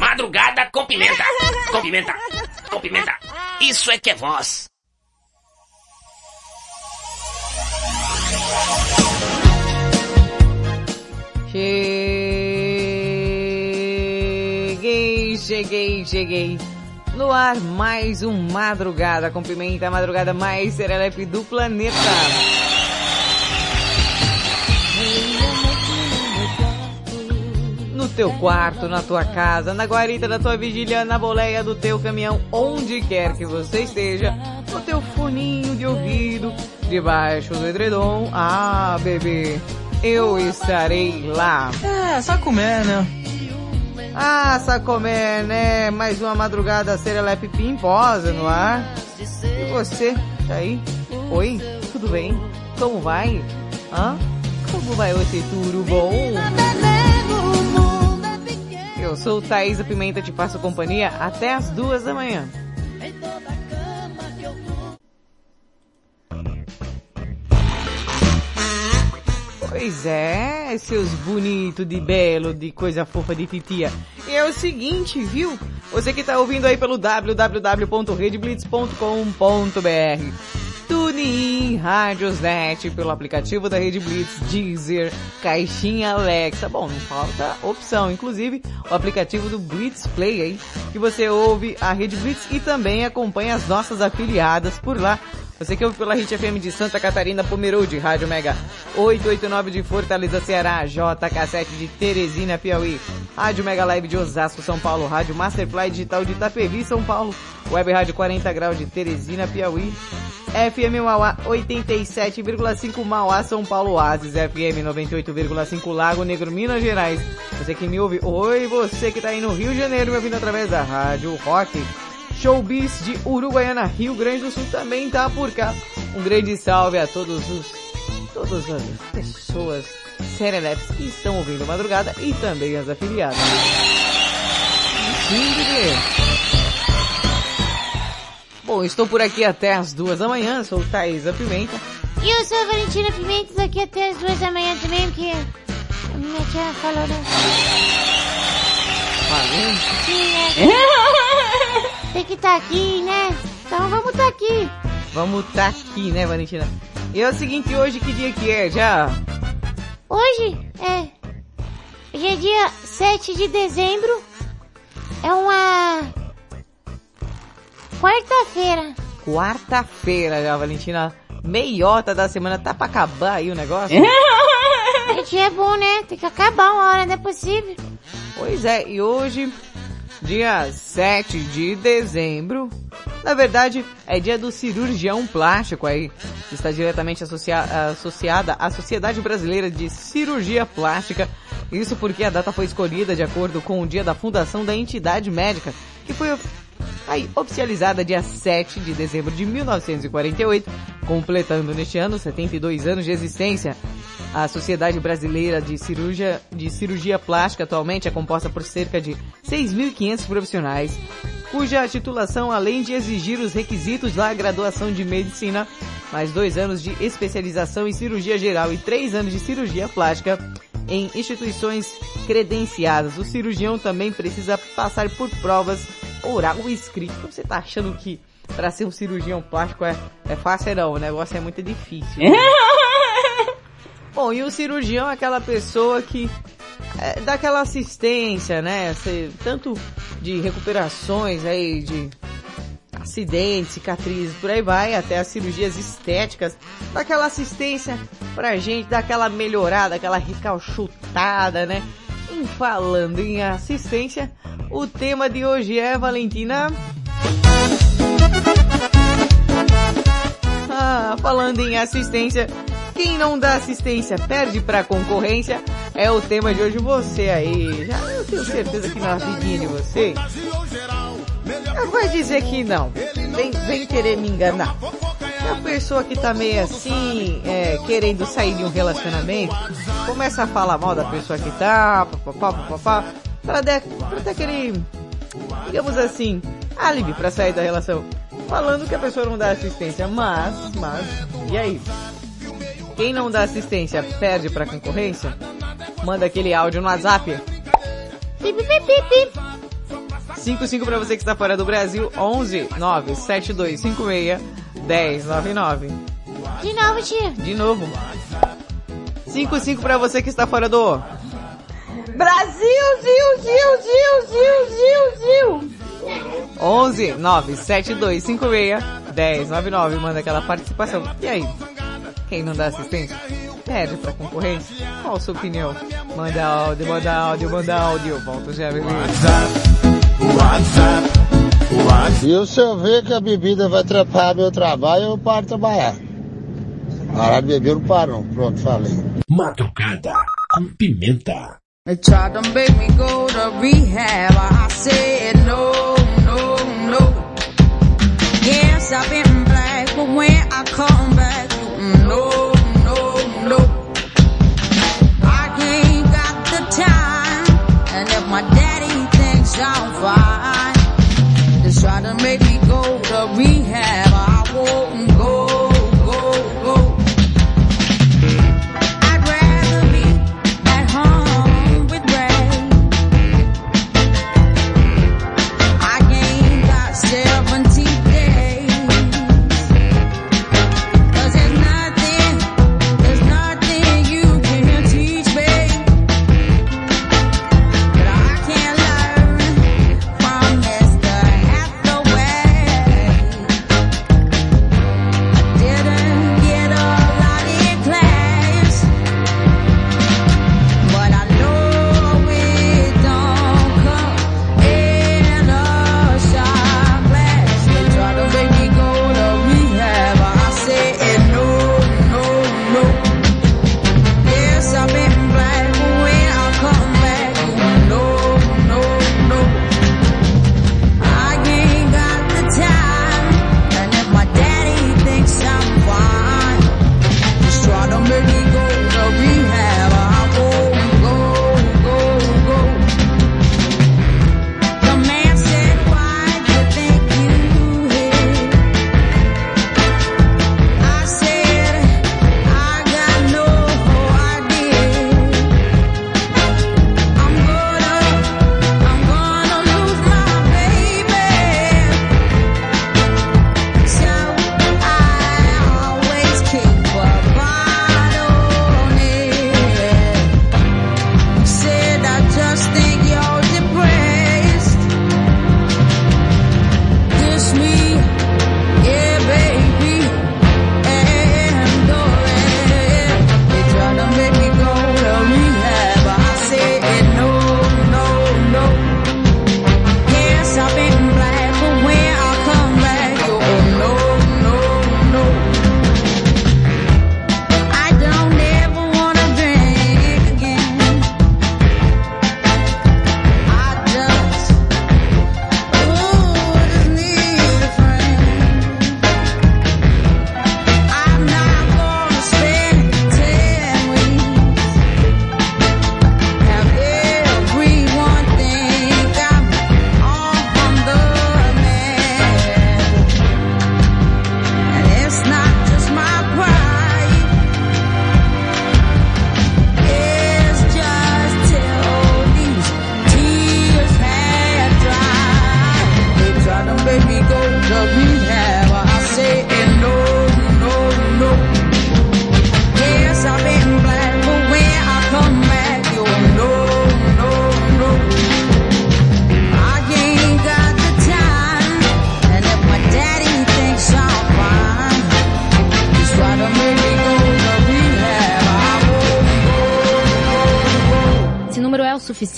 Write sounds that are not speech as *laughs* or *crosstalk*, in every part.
Madrugada com pimenta. Com pimenta. Com pimenta. Isso é que é voz. Cheguei, cheguei, cheguei. No ar, mais um Madrugada com Pimenta, a madrugada mais serelepe do planeta. No teu quarto, na tua casa, na guarita da tua vigília, na boleia do teu caminhão, onde quer que você esteja, no teu foninho de ouvido, debaixo do edredom. Ah, bebê, eu estarei lá. É, só comer, né? Ah, Sacomé, né? Mais uma madrugada serelepe pimposa no ar. E você, tá aí? Oi, tudo bem? Como vai? Hã? Como vai você, tudo bom? Eu sou o Thaís a Pimenta, te faço companhia até as duas da manhã. Pois é, seus bonitos de belo, de coisa fofa de titia. E é o seguinte, viu? Você que tá ouvindo aí pelo www.redblitz.com.br TuneIn, Radiosnet, pelo aplicativo da Rede Blitz, Deezer, Caixinha Alexa. Bom, não falta opção, inclusive o aplicativo do Blitz Play aí, que você ouve a Rede Blitz e também acompanha as nossas afiliadas por lá. Você que ouve pela Hit FM de Santa Catarina, Pomerode, Rádio Mega 889 de Fortaleza, Ceará, JK7 de Teresina, Piauí, Rádio Mega Live de Osasco, São Paulo, Rádio Masterfly Digital de Itapevi, São Paulo, Web Rádio 40 Graus de Teresina, Piauí, FM Mauá 87,5 Mauá, São Paulo, Oasis, FM 98,5 Lago Negro, Minas Gerais. Você que me ouve, oi, você que tá aí no Rio de Janeiro, me ouvindo através da Rádio Rock. Showbiz de Uruguaiana, Rio Grande do Sul também tá por cá. Um grande salve a todos os, todas as pessoas serelepes que estão ouvindo madrugada e também as afiliadas. Sim. Bom, estou por aqui até as duas da manhã, sou Thaisa Pimenta. E eu sou a Valentina Pimentas aqui até as duas da manhã também, porque a minha tia falou né? Falando? Sim, *laughs* é. Tem que estar aqui, né? Então vamos estar aqui. Vamos tá aqui, né, Valentina? E é o seguinte, hoje que dia que é? Já? Hoje é. Hoje é dia 7 de dezembro. É uma. Quarta-feira. Quarta-feira já, Valentina. Meiota da semana, tá pra acabar aí o negócio? Gente, *laughs* é bom, né? Tem que acabar uma hora, não é possível. Pois é, e hoje, dia 7 de dezembro, na verdade, é dia do cirurgião plástico aí, que está diretamente associa associada à Sociedade Brasileira de Cirurgia Plástica. Isso porque a data foi escolhida de acordo com o dia da fundação da entidade médica, que foi aí oficializada dia 7 de dezembro de 1948, completando neste ano 72 anos de existência. A Sociedade Brasileira de Cirurgia, de Cirurgia Plástica atualmente é composta por cerca de 6.500 profissionais, cuja titulação, além de exigir os requisitos da graduação de medicina, mais dois anos de especialização em cirurgia geral e três anos de cirurgia plástica em instituições credenciadas. O cirurgião também precisa passar por provas oral ou escrito. Você tá achando que para ser um cirurgião plástico é, é fácil não, o negócio é muito difícil. *laughs* Bom, e o cirurgião é aquela pessoa que é, dá aquela assistência, né? Tanto de recuperações aí, de acidentes, cicatrizes, por aí vai, até as cirurgias estéticas, dá aquela assistência pra gente, dá aquela melhorada, aquela recalchutada, né? E falando em assistência, o tema de hoje é, Valentina... Ah, falando em assistência, quem não dá assistência perde pra concorrência. É o tema de hoje. Você aí, já eu tenho certeza que na vidinha de vocês Vai dizer que não. Vem, vem querer me enganar. A pessoa que tá meio assim, é, querendo sair de um relacionamento, começa a falar mal da pessoa que tá, papapá, papapá, pra, pra ter aquele, digamos assim, álibi pra sair da relação. Falando que a pessoa não dá assistência, mas, mas, e aí? Quem não dá assistência perde pra concorrência? Manda aquele áudio no WhatsApp. Pip. 55 pra você que está fora do Brasil, 11 97256 1099. De novo, tia. De novo. 55 pra você que está fora do Brasil, Zil, Zil, Zil, Zil, Zil, Zil. 11 97256 1099. Manda aquela participação. E aí? Quem não dá assistência? Pede pra concorrência? Qual a sua opinião? Manda áudio, manda áudio, manda áudio. Volta já, beleza? E se eu ver que a bebida vai atrapalhar meu trabalho, eu paro de trabalhar. Parar de beber, eu não paro não. Pronto, falei. Madrugada com pimenta. They tried to make me go to rehab. I said no, no, no. Yes, I've been black, but when I come back, no, no, no. I ain't got the time, and if my daddy thinks I'm go to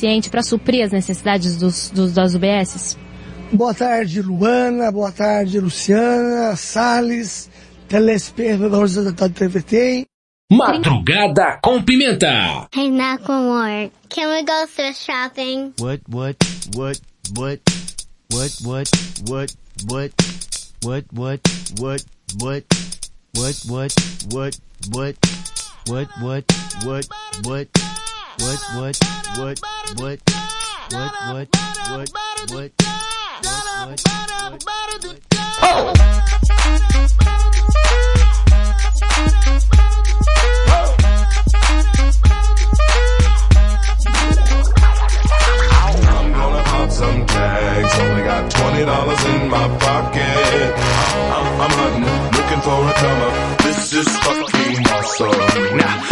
suficiente para suprir as necessidades dos, dos, das UBSs? Boa tarde, Luana. Boa tarde, Luciana, Salles, telespectadores da TVT. Madrugada com pimenta. Hey, knock one more. Can we go thrift shopping? What, what, what, what, What, what, what, what, what, what, what, what, what, what, what, what, what, what, what, what, what, what, what, what, what, what, what, what, I'm gonna pop some tags. Only got twenty dollars in my pocket. I'm hunting, looking for a come up. This is fucking awesome. Now,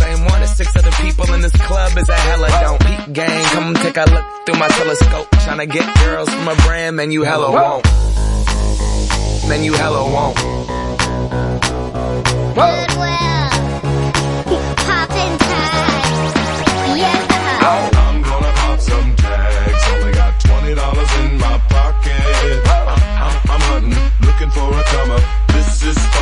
same one as six other people in this club is a hella don't. Peak gang, come take a look through my telescope. Tryna get girls from a brand, man, you hella won't. Man, you hella won't. Goodwill. Poppin' tags. Yeah. I'm gonna pop some tags. Only got twenty dollars in my pocket. I'm, I'm, I'm hunting, looking for a come up. This is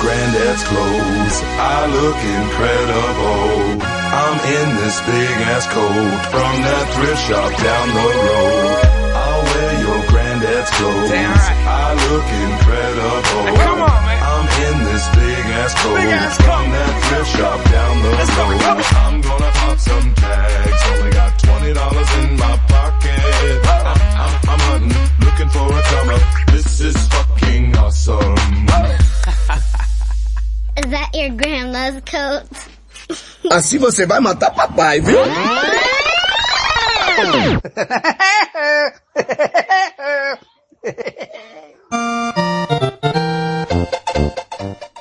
granddad's clothes. I look incredible. I'm in this big ass coat from that thrift shop down the road. I'll wear your granddad's clothes. I look incredible. come on, man. I'm in this big ass coat from that thrift shop down the road. I'm gonna pop some tags. Only got twenty dollars in my pocket. I'm, I'm, I'm hunting, looking for a come up. This is fucking awesome. Is that your grandma's coat? *laughs* Assim você vai matar papai, viu? *laughs* *laughs*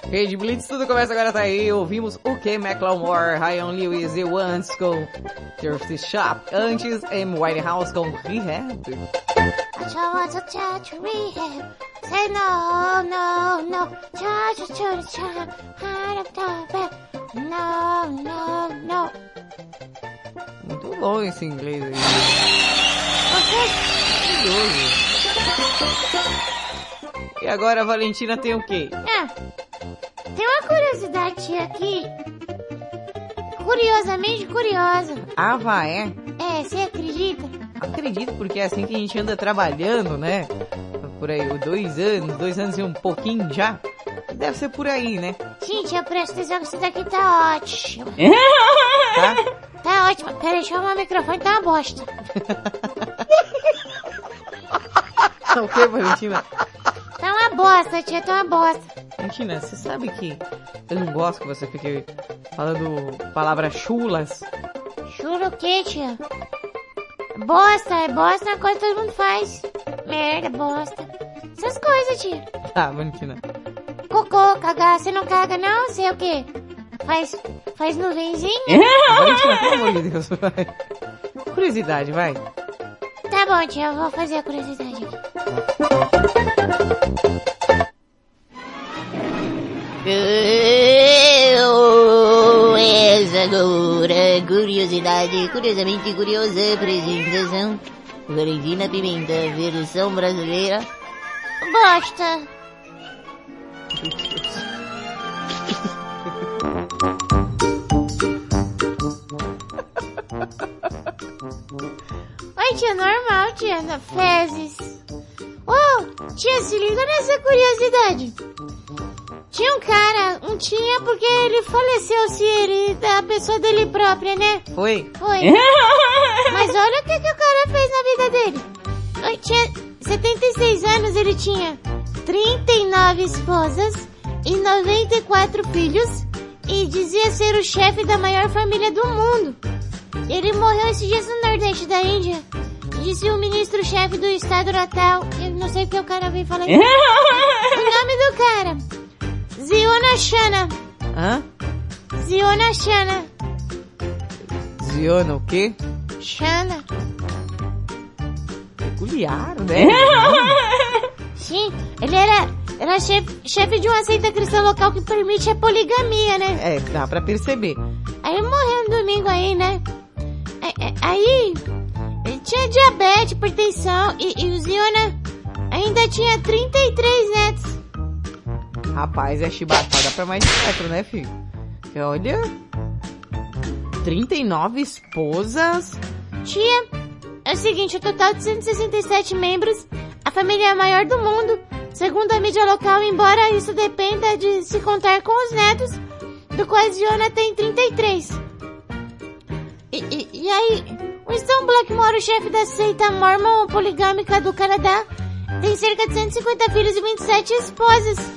Rede Blitz, tudo começa agora, tá aí. Ouvimos o que? McLemore, Ryan Lewis e Once com Thrift Shop. Antes, M. Whitehouse com Rehab. Say no, no, no. It to the child. Heart of the bed. No, no, no. Muito bom esse inglês aí. E agora a Valentina tem o quê? Ah, tem uma curiosidade aqui. Curiosamente curiosa. Ah, vai, é? É, você acredita? Acredito, porque é assim que a gente anda trabalhando, né? Por aí, dois anos, dois anos e um pouquinho já. Deve ser por aí, né? Gente, eu presto atenção que isso daqui tá ótimo. *laughs* Tá? Tá ótimo. Peraí, deixa eu arrumar o microfone, tá uma bosta. *laughs* Tá o que, Valentina? Tá uma bosta, tia, tá uma bosta. Valentina, você sabe que eu não gosto que você fique falando palavras chulas. Juro o quê, tia? Bosta, é bosta é uma coisa que todo mundo faz. Merda, bosta. Essas coisas, tia. Tá, Valentina. Cocô, cagar, você não caga não? Sei o quê? Faz, faz nuvenzinha? *laughs* Valentina, pelo amor de Deus, vai. Curiosidade, vai. Tá bom, tia, eu vou fazer a curiosidade aqui. Essa agora, curiosidade, curiosamente curiosa, apresentação. Valentina Pimenta, versão brasileira. Bosta. Oi, tia, normal, tia, na fezes. Oh, tia, se liga nessa curiosidade. Tinha um cara, um tinha porque ele faleceu se ele, da pessoa dele própria, né? Foi? Foi. *laughs* Mas olha o que, que o cara fez na vida dele. Ele tinha 76 anos, ele tinha 39 esposas e 94 filhos e dizia ser o chefe da maior família do mundo. Ele morreu esses dias no Nordeste da Índia. Disse o ministro-chefe do estado natal. Eu não sei porque o cara veio falar *laughs* o nome do cara. Ziona Shana. Hã? Ziona Shana. Ziona o quê? Shana. Peculiar, né? *laughs* Sim, ele era, era chefe, chefe de uma seita cristã local que permite a poligamia, né? É, dá pra perceber. Aí ele morreu no domingo aí, né? É, é, Aí, ele tinha diabetes, hipertensão e, e o Ziona ainda tinha 33 netos. Rapaz, é chibatada pra mais metro, né, filho? Olha... 39 esposas... Tia, é o seguinte, o total de 167 membros, a família é a maior do mundo, segundo a mídia local, embora isso dependa de se contar com os netos, do quais Ziona tem 33. E, e, e aí, Winston Blackmore, o chefe da seita mormon poligâmica do Canadá, tem cerca de 150 filhos e 27 esposas.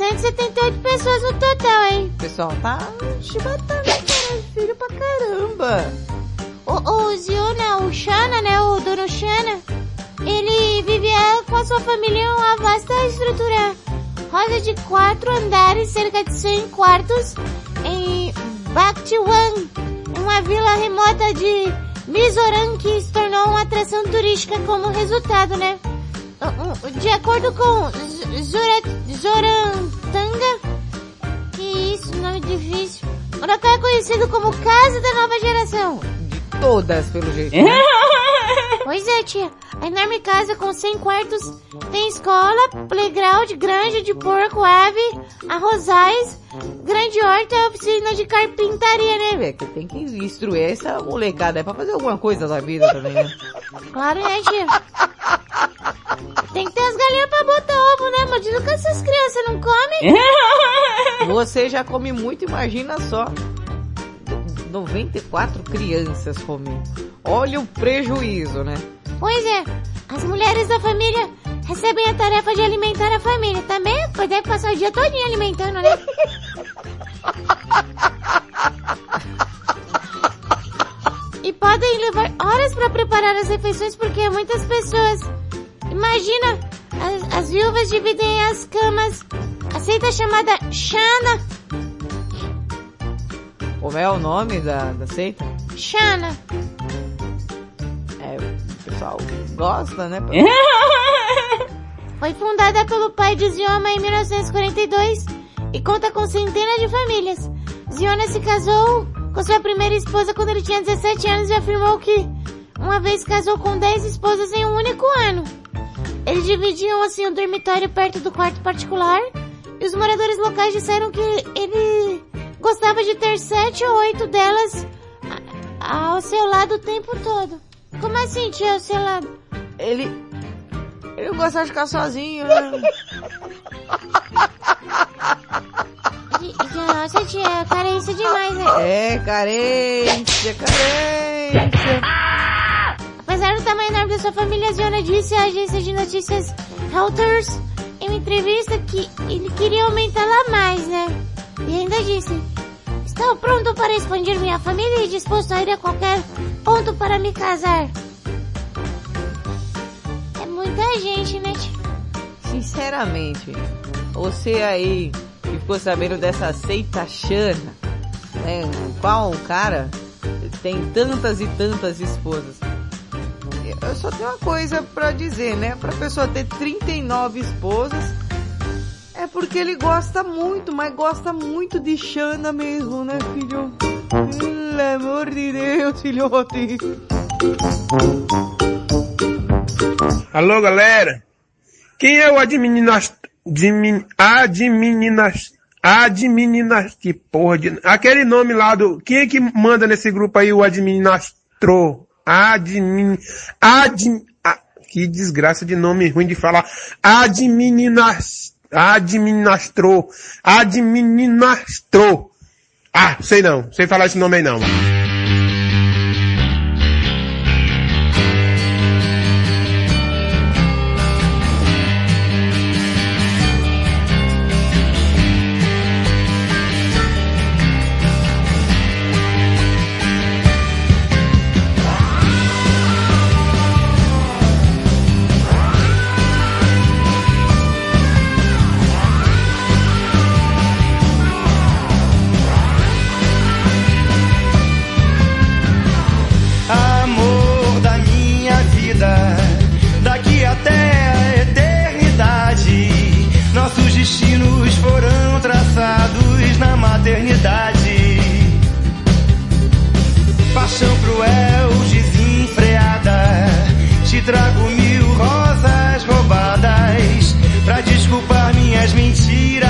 178 pessoas no total, hein? Pessoal tá chibatando, cara, filho pra caramba. O, o Ziona, o Shana, né, o dono Shana, ele vivia com a sua família em uma vasta estrutura rosa de quatro andares, cerca de 100 quartos, em Bakhtiwan, uma vila remota de Mizoram que se tornou uma atração turística como resultado, né? De acordo com Zorantanga, que isso, nome difícil, o local é conhecido como Casa da Nova Geração. Todas, pelo jeito. né? *laughs* Pois é, tia. A enorme casa com 100 quartos tem escola, playground, granja de porco, ave, arrozais, grande horta e oficina de carpintaria, né? É que tem que instruir essa molecada é pra fazer alguma coisa da vida também, né? Claro, né, tia? Tem que ter as galinhas pra botar ovo, né? Imagina que essas crianças não comem. *laughs* Você já come muito, imagina só. 94 crianças comendo. Olha o prejuízo, né? Pois é, as mulheres da família recebem a tarefa de alimentar a família. Também deve passar o dia todinho alimentando, né? *laughs* E podem levar horas para preparar as refeições porque muitas pessoas. Imagina, as, as viúvas dividem as camas. Aceita chamada Shana. Como é o nome da, da seita? Shana. É, o pessoal gosta, né? *laughs* Foi fundada pelo pai de Zioma em 1942 e conta com centenas de famílias. Ziona se casou com sua primeira esposa quando ele tinha 17 anos e afirmou que uma vez casou com 10 esposas em um único ano. Eles dividiam assim o dormitório perto do quarto particular e os moradores locais disseram que ele gostava de ter sete ou oito delas ao seu lado o tempo todo. Como assim, tia, ao seu lado? Ele. Ele gosta de ficar sozinho, né? Nossa, tia, carência demais, né? É, carência, carência. Apesar do tamanho enorme da sua família, Ziona disse à agência de notícias Reuters em uma entrevista que ele queria aumentá-la mais, né? E ainda disse: Estou pronto para expandir minha família e disposto a ir a qualquer ponto para me casar. É muita gente, né? Sinceramente, você aí que ficou sabendo dessa seita Xana, né? Qual cara tem tantas e tantas esposas? Eu só tenho uma coisa pra dizer, né? Pra pessoa ter 39 esposas, é porque ele gosta muito, mas gosta muito de Xana mesmo, né, filho? Pelo amor de Deus, filhote. Alô, galera? Quem é o adminas... Admin... Adminas... Adminas... Que porra de... Aquele nome lá do... Quem é que manda nesse grupo aí o administrou? Admin... Admin... ah, Que desgraça de nome ruim de falar. Adminas... Administrou. Administrou. Ah, sei não. Sei falar esse nome aí não. amor destinos foram traçados na maternidade. Paixão cruel, desenfreada, te trago mil rosas roubadas pra desculpar minhas mentiras,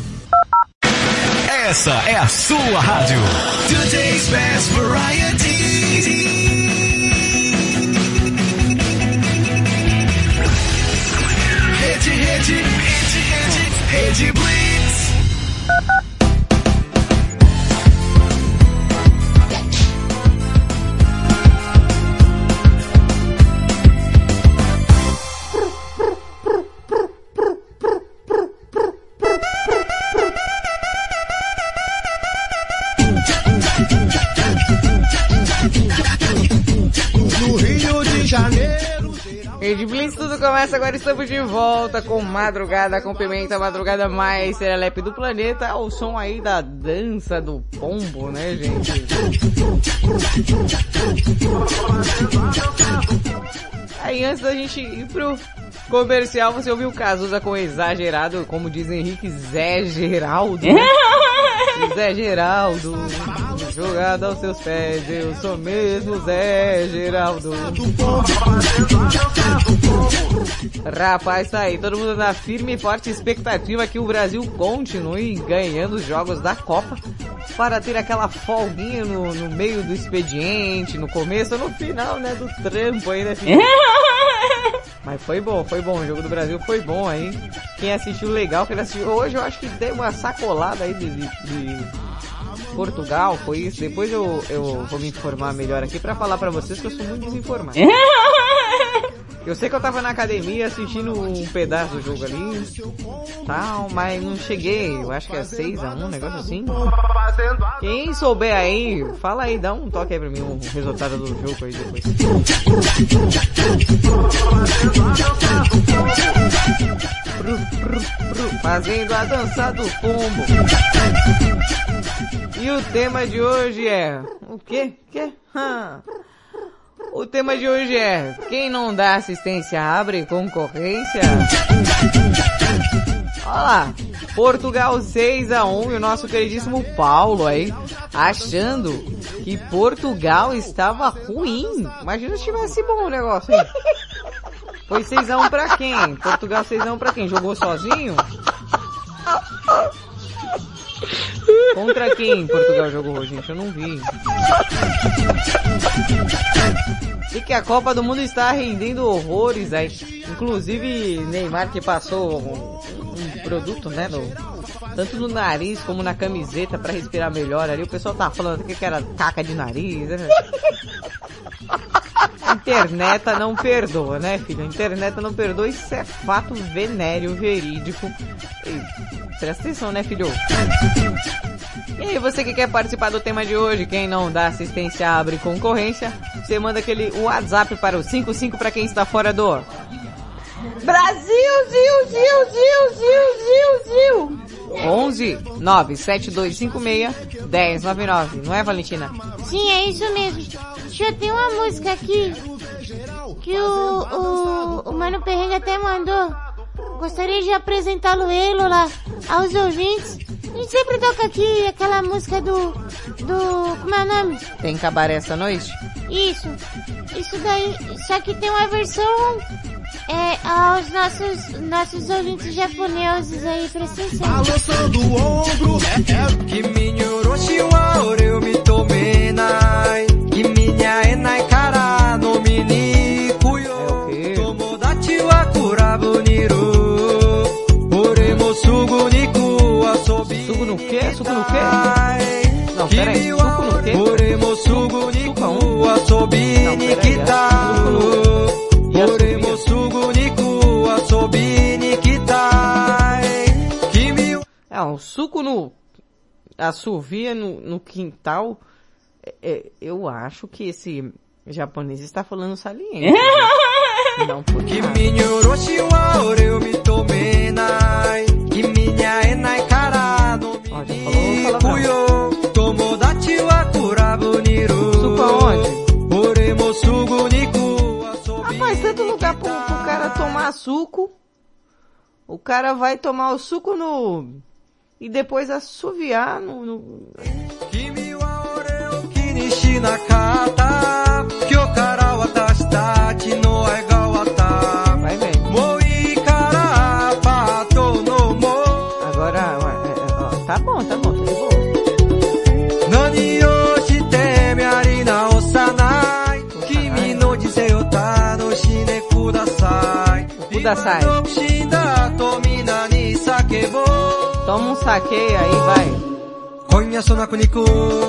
Essa é a sua rádio. Today's best variety. Rede, rede, rede, rede, rede Blitz. Começa agora, estamos de volta com Madrugada com Pimenta, madrugada mais serelepe do planeta, o som aí da dança do pombo, né gente? Aí antes da gente ir pro comercial, você ouviu o Cazuza com exagerado, como diz Henrique, Zé Geraldo. *laughs* Zé Geraldo, jogado aos seus pés, eu sou mesmo Zé Geraldo. Rapaz, tá aí, todo mundo na firme e forte expectativa que o Brasil continue ganhando os jogos da Copa para ter aquela folguinha no, no meio do expediente, no começo ou no final, né, do trampo aí, né? *laughs* Mas foi bom, foi bom, o jogo do Brasil foi bom aí. Quem assistiu legal, quem assistiu hoje eu acho que deu uma sacolada aí de, de- de Portugal, foi isso. Depois eu, eu vou me informar melhor aqui pra falar pra vocês que eu sou muito desinformado. *laughs* Eu sei que eu tava na academia assistindo um pedaço do jogo ali, tal, mas não cheguei, eu acho que é 6x1, um negócio assim. Quem souber aí, fala aí, dá um toque aí pra mim, o resultado do jogo aí depois. Fazendo a dança do pombo. E o tema de hoje é... O quê? Quê? Hã? O tema de hoje é quem não dá assistência abre concorrência. Olha lá, Portugal 6 a 1 e o nosso queridíssimo Paulo aí achando que Portugal estava ruim. Imagina se tivesse bom o negócio, hein? Foi 6 a 1 pra quem? Portugal 6 a 1 pra quem? Jogou sozinho? Contra quem Portugal jogou, gente? Eu não vi. E que a Copa do Mundo está rendendo horrores aí. Inclusive Neymar que passou um, produto, né, no, tanto no nariz como na camiseta para respirar melhor ali. O pessoal tá falando que era caca de nariz, né? Internet não perdoa, né, filho? Internet não perdoa, isso é fato venéreo, verídico. Presta atenção, né, filho? E aí, você que quer participar do tema de hoje, quem não dá assistência abre concorrência, você manda aquele WhatsApp para o 55 para quem está fora do Brasil, Zil, Zil, Zil, Zil, Zil, Zil. 11 97256 1099, não é, Valentina? Sim, é isso mesmo. Deixa eu uma música aqui que o, o, o Mano Perrengue até mandou. Gostaria de apresentá-lo ele lá aos ouvintes. gente sempre toca aqui aquela música do. do. como é o nome? Tem cabaré essa noite? Isso. Isso daí. Só que tem uma versão. É, aos nossos, nossos ouvintes japoneses aí, presta atenção. Balançando o ombro, Kimi Orochi wa ore o mitomenai. Kimi nya enai kara no mini Suco no quê? Suco no quê? Não, peraí. Suco no quê? Niku asobi Não, ni peraí, kita. Ore mo sugu niku asobi ni kita. Kimi É, um suco no... Assovia no, no quintal. É, é, eu acho que esse japonês está falando saliente. *laughs* Não por nada. Rocha onde? Tomodachi wa? Oremo sugo niku Rapaz, tanto lugar pro, pro cara tomar suco. O cara vai tomar o suco no... E depois assoviar no... Kimi wa oreo Toma um saque aí, vai.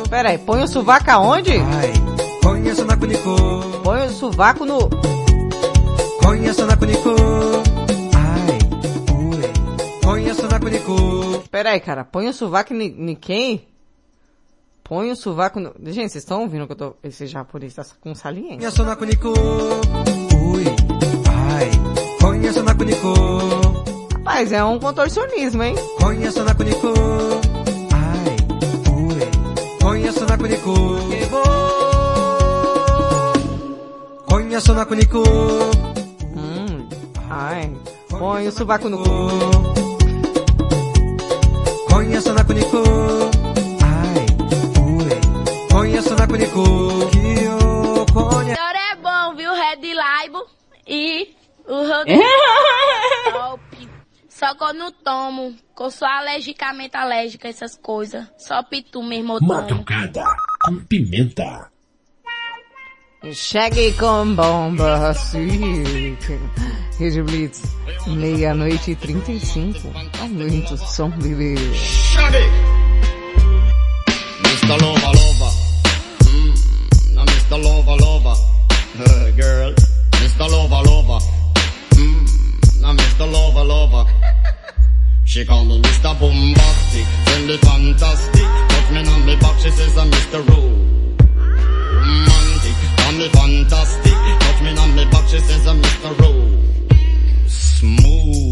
Pera aí, põe o sovaco aonde? Põe o sovaco no... Pera aí, cara, põe o sovaco em quem? Põe o sovaco no... Gente, vocês estão ouvindo que eu tô... Esse japonês tá com saliência. Nico. Mas é um contorcionismo, hein? Conheço na Nico. Ai, purê. Conheço Naku Nico. Conheço na Nico. Hum, ai. Põe o sovaco no cu. Conheço na Nico. Ai, purê. Conheço na Nico. Que eu conheço. O é bom, viu? Red Laibo e o Rodrigo. Só que eu não tomo, que eu sou alergicamente alérgica a essas coisas. Só pitu mesmo eu tomo. Madrugada com pimenta. Chegue com bomba. Rede Blitz, meia-noite e 35. Aumenta o som, bebê. Mr. Lover Lover. Mm, now Mr. Lover Lover. Uh, girl. Mr. Lover. Mm, now Mr. Lover Lover. She call me Mr. Bombastic. Send me fantastic. Touch me on me back. She says I'm Mr. Romantic. Call me fantastic. Touch me on me back. She says I'm Mr. Smooth.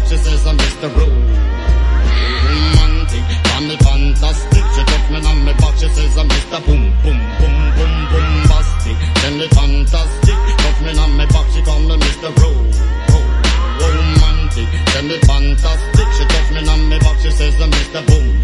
she says I'm Mr. Romantic, me fantastic. She took me on my back, she says I'm Mr. Boom, boom, boom, boom, bombastic. Tell me fantastic, took me on my back, she call me Mr. Ro, romantic. Me fantastic, she took me on my back, she says I'm Mr. Boom,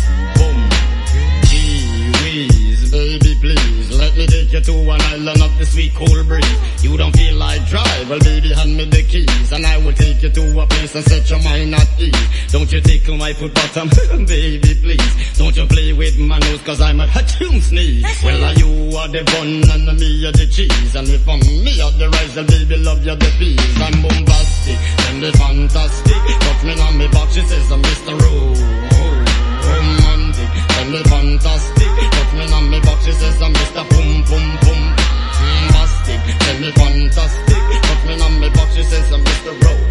you to an island of the sweet cool breeze. You don't feel like drive, well baby hand me the keys, and I will take you to a place and set your mind at ease. Don't you tickle my foot bottom, *laughs* baby please. Don't you play with my nose, cause I'm a tune sneeze. Well you are the bun and me are the cheese, and if I'm me are the rice, well baby love you the peas. I'm bombastic, and the fantastic, touch me on me back, she says I'm Mr. Ro- romantic, and the fantastic, me on me she says I'm Mr. Boom Boom Boom. Bombastic, tell me fantastic, me on me she says I'm Mr. Ro-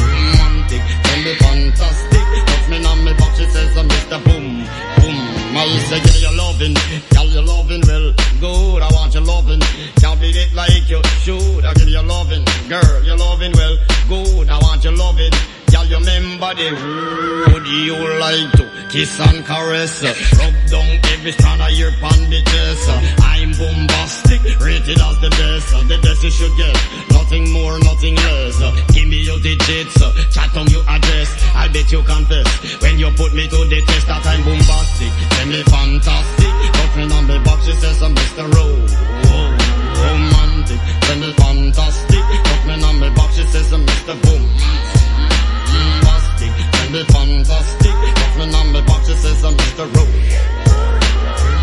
romantic, tell me fantastic, me on me back, she say, girl, you loving, girl, you loving well, good. I want you loving, can't beat it like you should. I give you loving, girl, you loving well, good. I want you loving. You remember the would you like to kiss and caress? Rub down every strand of your pan the chest. I'm bombastic, rated as the best. The best you should get, nothing more, nothing less. Give me your digits, chat on your address. I bet you confess when you put me to the test that I'm bombastic. Tell me fantastic, nothing on the box. She says I'm Mr. Rose. Romantic, tell me fantastic. Nothing on my box. She says I'm Mr. Boom. Me fantastic. Nothing on my box. She says I'm Mr. Rose.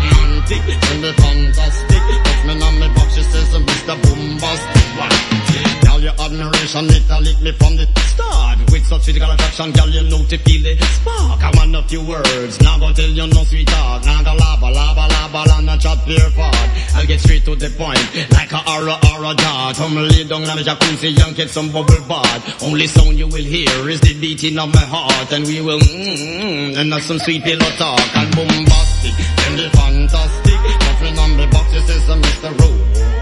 Romantic, tell me fantastic. Nothing on my box. She says I'm Mr. Bombastic. Girl, your admiration, it a lick me from the start. With such physical attraction, girl, you know to feel the spark. I want a few words, now go tell you no sweetheart. Now go lava, lava, lava, and not chat part. I'll get straight to the point, like a aura, aura dart. Come lay down on the jacuzzi and get some bubble bath. Only sound you will hear is the beating of my heart. And we will, mmm, and have some sweet pillow talk. And bombastic, and the fantastic. Nothing on the box, it says uh, Mr. Rose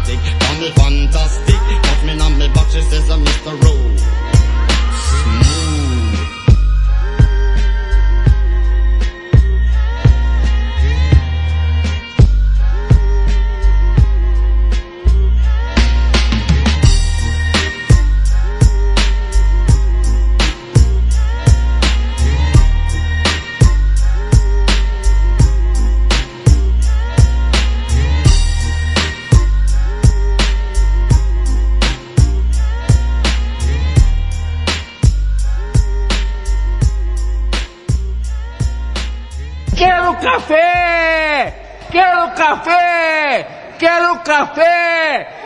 romantic, call me fantastic. Put me on me box, she says I'm Mr. Rose. Café! Quero café! Quero café!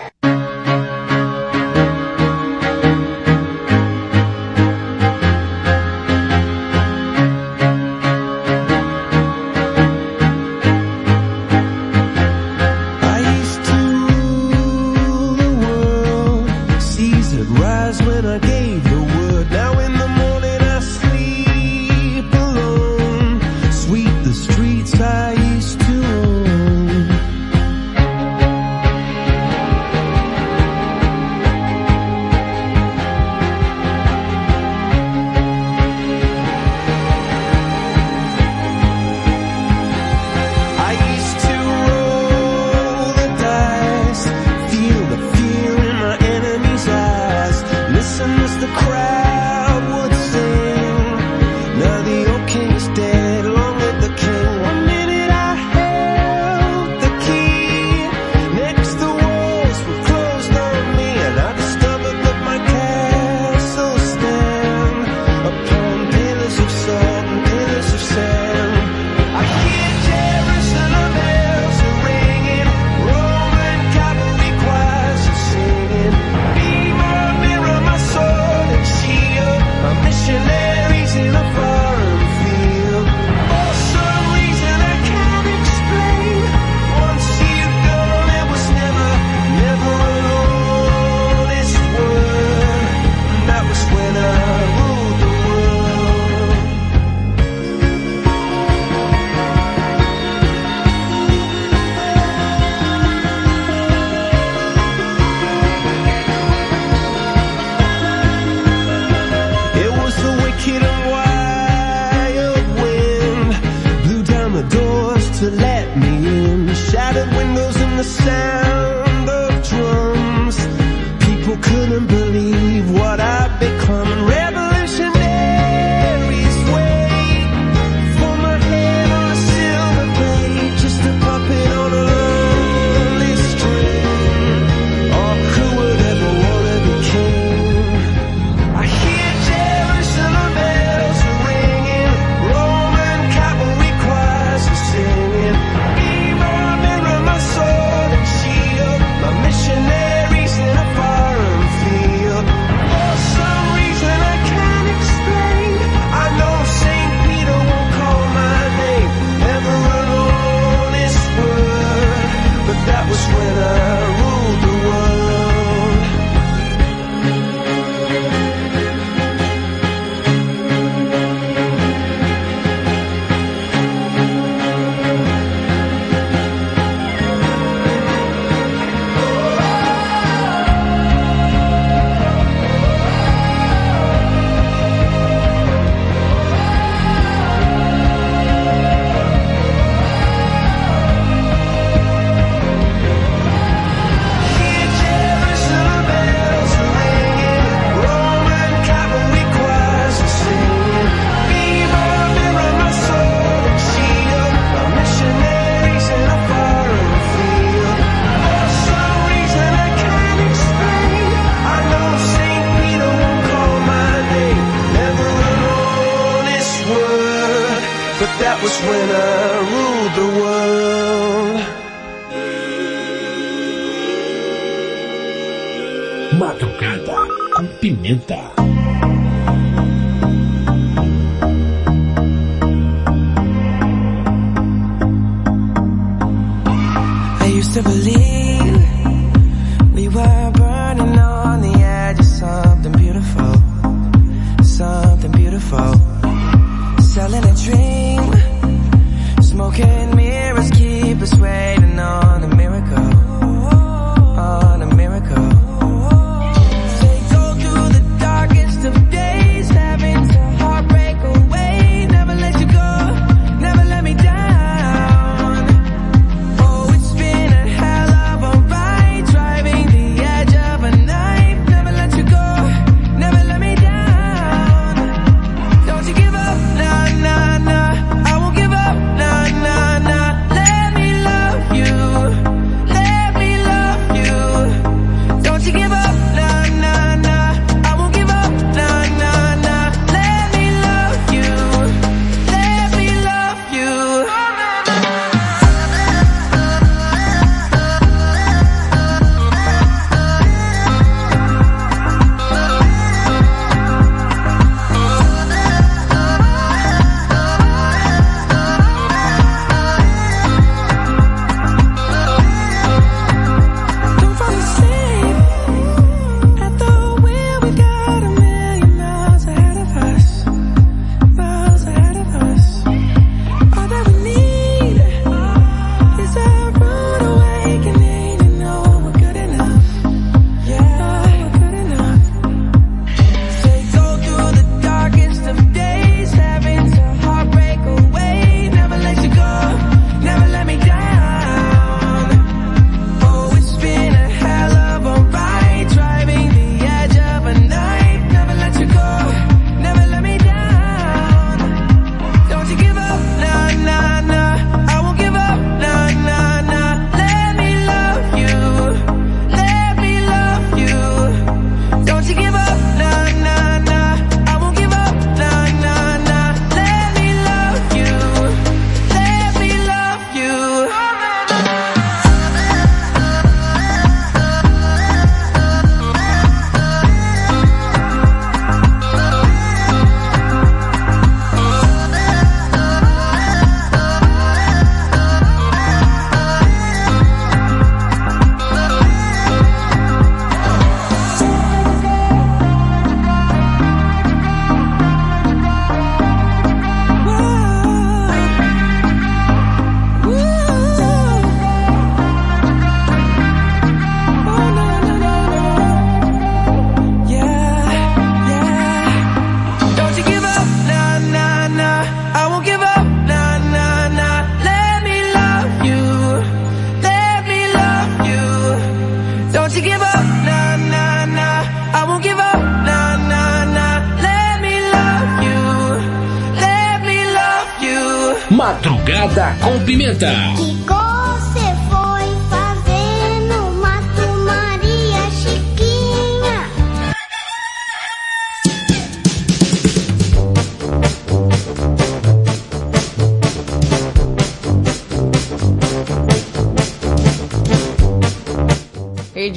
Com Pimenta. Que você foi fazer no Mato Maria Chiquinha?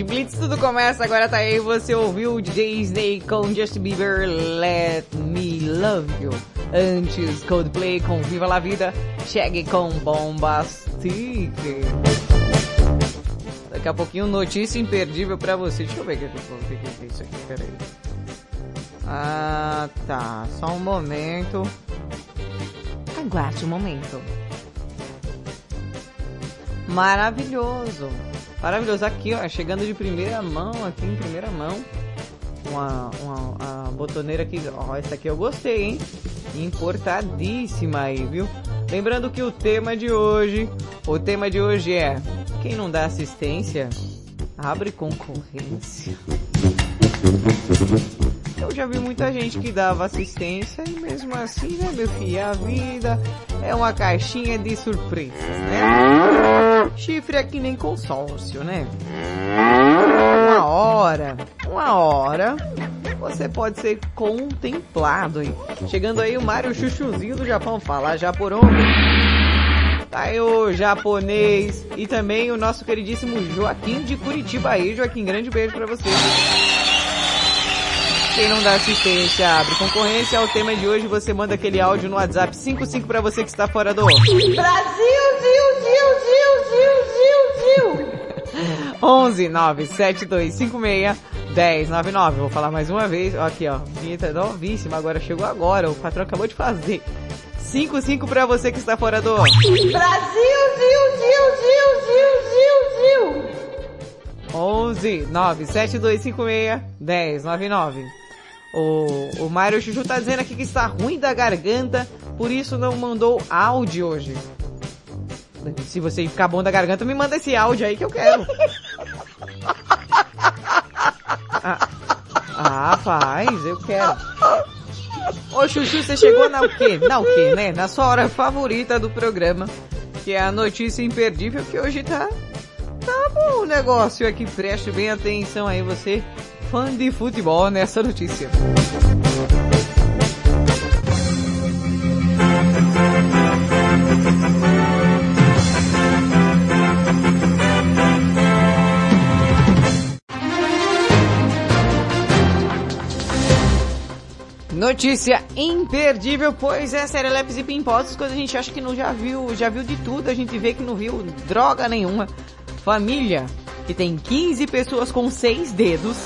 Blitz, tudo começa agora, tá aí. Você ouviu o DJ com Justin Bieber, Let Me Love You. Antes, Coldplay com Viva La Vida. Chegue com Bombastic. Daqui a pouquinho notícia imperdível pra você. Deixa eu ver o que é isso aqui, peraí. Ah, tá. Só um momento. Aguarde um momento. Maravilhoso. Maravilhoso. Aqui, ó, chegando de primeira mão, aqui em primeira mão. Uma, uma, uma botoneira aqui, ó, essa aqui eu gostei, hein? Importadíssima aí, viu? Lembrando que o tema de hoje, o tema de hoje é quem não dá assistência abre concorrência. Eu já vi muita gente que dava assistência e mesmo assim, né, meu filho, a vida é uma caixinha de surpresas, né? Chifre é que nem consórcio, né? Uma hora, uma hora, você pode ser contemplado, hein? Chegando aí o Mario Chuchuzinho do Japão, falar já por? Tá aí o japonês e também o nosso queridíssimo Joaquim de Curitiba aí. Joaquim, grande beijo para você. Quem não dá assistência abre concorrência. Ao tema de hoje você manda aquele áudio no WhatsApp 55 pra você que está fora do... Brasil, Zil, Zil, Zil, Zil, Zil, Zil. 11 97256 1099. Vou falar mais uma vez. Ó, aqui, ó. Vinheta novíssima. Agora chegou agora. O patrão acabou de fazer. 55 pra você que está fora do... Brasil, Zil, Zil, Zil, Zil, Zil. 11 97256 1099. O, o Mário Chuchu tá dizendo aqui que está ruim da garganta, por isso não mandou áudio hoje. Se você ficar bom da garganta, me manda esse áudio aí que eu quero. Ah, ah faz, eu quero. Ô Chuchu, você chegou na o quê? Na o quê, né? Na sua hora favorita do programa, que é a notícia imperdível que hoje tá tá bom o negócio aqui. Preste bem atenção aí, você, fã de futebol, nessa notícia. Notícia imperdível, pois é, Serelepes e Pimpotas, quando a gente acha que não já viu, já viu de tudo, a gente vê que não viu droga nenhuma. Família que tem 15 pessoas com 6 dedos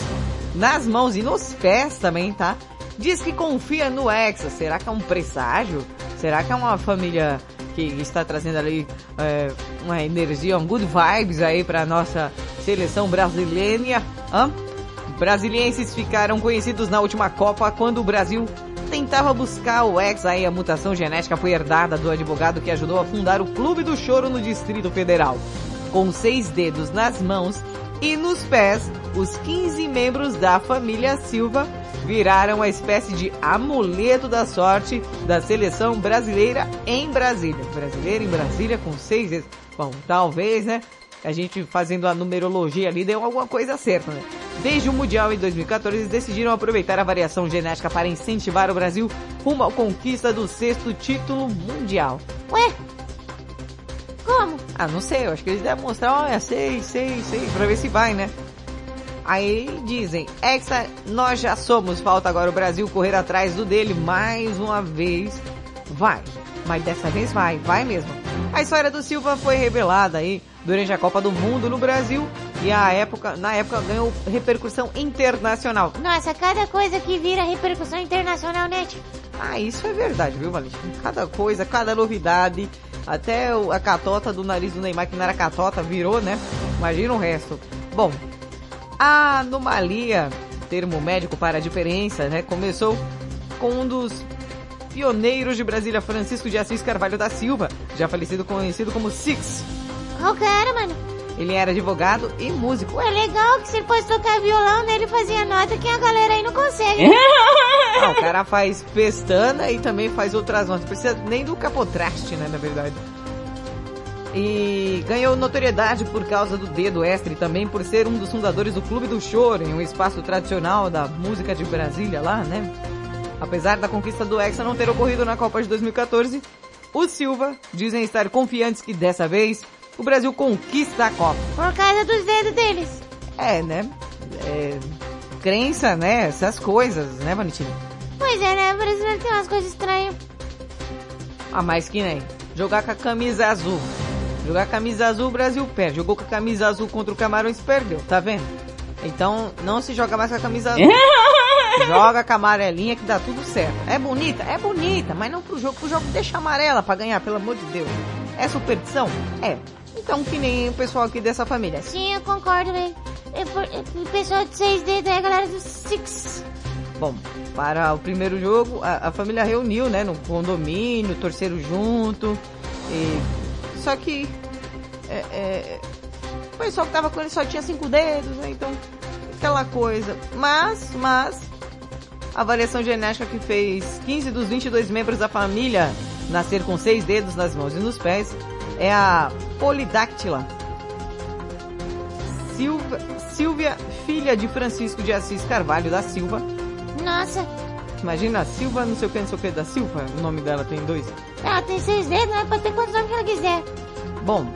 nas mãos e nos pés também, tá? Diz que confia no Hexa. Será que é um presságio? Será que é uma família que está trazendo ali é, uma energia, um good vibes aí para nossa seleção brasileira? Hã? Brasilienses ficaram conhecidos na última Copa quando o Brasil tentava buscar o ex aí, a mutação genética foi herdada do advogado que ajudou a fundar o Clube do Choro no Distrito Federal. Com seis dedos nas mãos e nos pés, os 15 membros da família Silva viraram uma espécie de amuleto da sorte da seleção brasileira em Brasília. Brasileira em Brasília com seis dedos. Bom, talvez, né? A gente fazendo a numerologia ali deu alguma coisa certa, né? Desde o Mundial em 2014, eles decidiram aproveitar a variação genética para incentivar o Brasil rumo à conquista do sexto título mundial. Ué? Como? Ah, não sei, eu acho que eles devem mostrar, olha, sei, sei, sei, pra ver se vai, né? Aí dizem, Hexa, nós já somos, falta agora o Brasil correr atrás do dele mais uma vez. Vai, mas dessa vez vai, vai mesmo. A história do Silva foi revelada aí durante a Copa do Mundo no Brasil e a época, na época ganhou repercussão internacional. Nossa, cada coisa que vira repercussão internacional, né? tio? Ah, isso é verdade, viu, Valentim? Cada coisa, cada novidade, até a catota do nariz do Neymar, que não era catota, virou, né? Imagina o resto. Bom, a anomalia, termo médico para a diferença, né? Começou com um dos pioneiros de Brasília, Francisco de Assis Carvalho da Silva, já falecido conhecido como Six. Qual que era, mano? Ele era advogado e músico. Ué, legal que se ele fosse tocar violão, né, ele fazia nota que a galera aí não consegue. Ah, o cara faz pestana e também faz outras notas. Não precisa nem do capotraste, né, na verdade. E ganhou notoriedade por causa do dedo extra e também por ser um dos fundadores do Clube do Choro, em um espaço tradicional da música de Brasília lá, né? Apesar da conquista do Hexa não ter ocorrido na Copa de 2014, os Silva dizem estar confiantes que dessa vez o Brasil conquista a Copa. Por causa dos dedos deles. É, né? É, crença, né? Essas coisas, né, Valentina? Pois é, né? O brasileiro tem umas coisas estranhas. Ah, mais que nem. Jogar com a camisa azul. Jogar com a camisa azul, o Brasil perde. Jogou com a camisa azul contra o Camarões, perdeu, tá vendo? Então, não se joga mais com a camisa azul. *laughs* joga com a amarelinha que dá tudo certo. É bonita? É bonita, mas não pro jogo. Pro jogo deixa amarela pra ganhar, pelo amor de Deus. É superstição? É. Então, que nem o pessoal aqui dessa família. Sim, eu concordo, velho. O pessoal de seis dedos é a galera dos six. Bom, para o primeiro jogo, a, a família reuniu, né, no condomínio, torceram junto. E... Só que é, é, o pessoal que tava com ele só tinha cinco dedos, né? Então, aquela coisa. Mas, mas, a variação genética que fez 15 dos 22 membros da família nascer com seis dedos nas mãos e nos pés é a Polidactyla. Silva, Silvia, filha de Francisco de Assis Carvalho da Silva, Nossa, Imagina a Silva, não sei o que, não sei o que da Silva. O nome dela tem dois. ela tem seis dedos, né? Pode ter quantos nomes que ela quiser. Bom,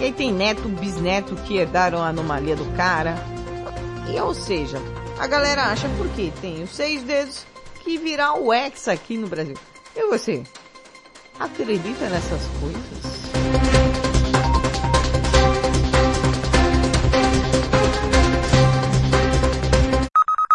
e aí tem neto, bisneto que herdaram a anomalia do cara. E ou seja, a galera acha porque tem os seis dedos que virar o ex aqui no Brasil. E você? Acredita nessas coisas?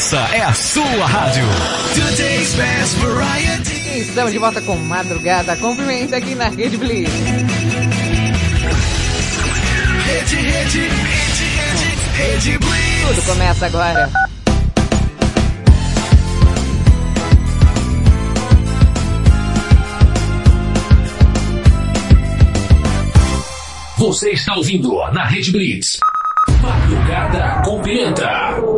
Essa é a sua rádio. Today's Best Variety. Estamos de volta com Madrugada com Pimenta aqui na Rede Blitz. Rede, rede, rede, rede, rede Blitz. Tudo começa agora. Você está ouvindo na Rede Blitz. Madrugada com Pimenta.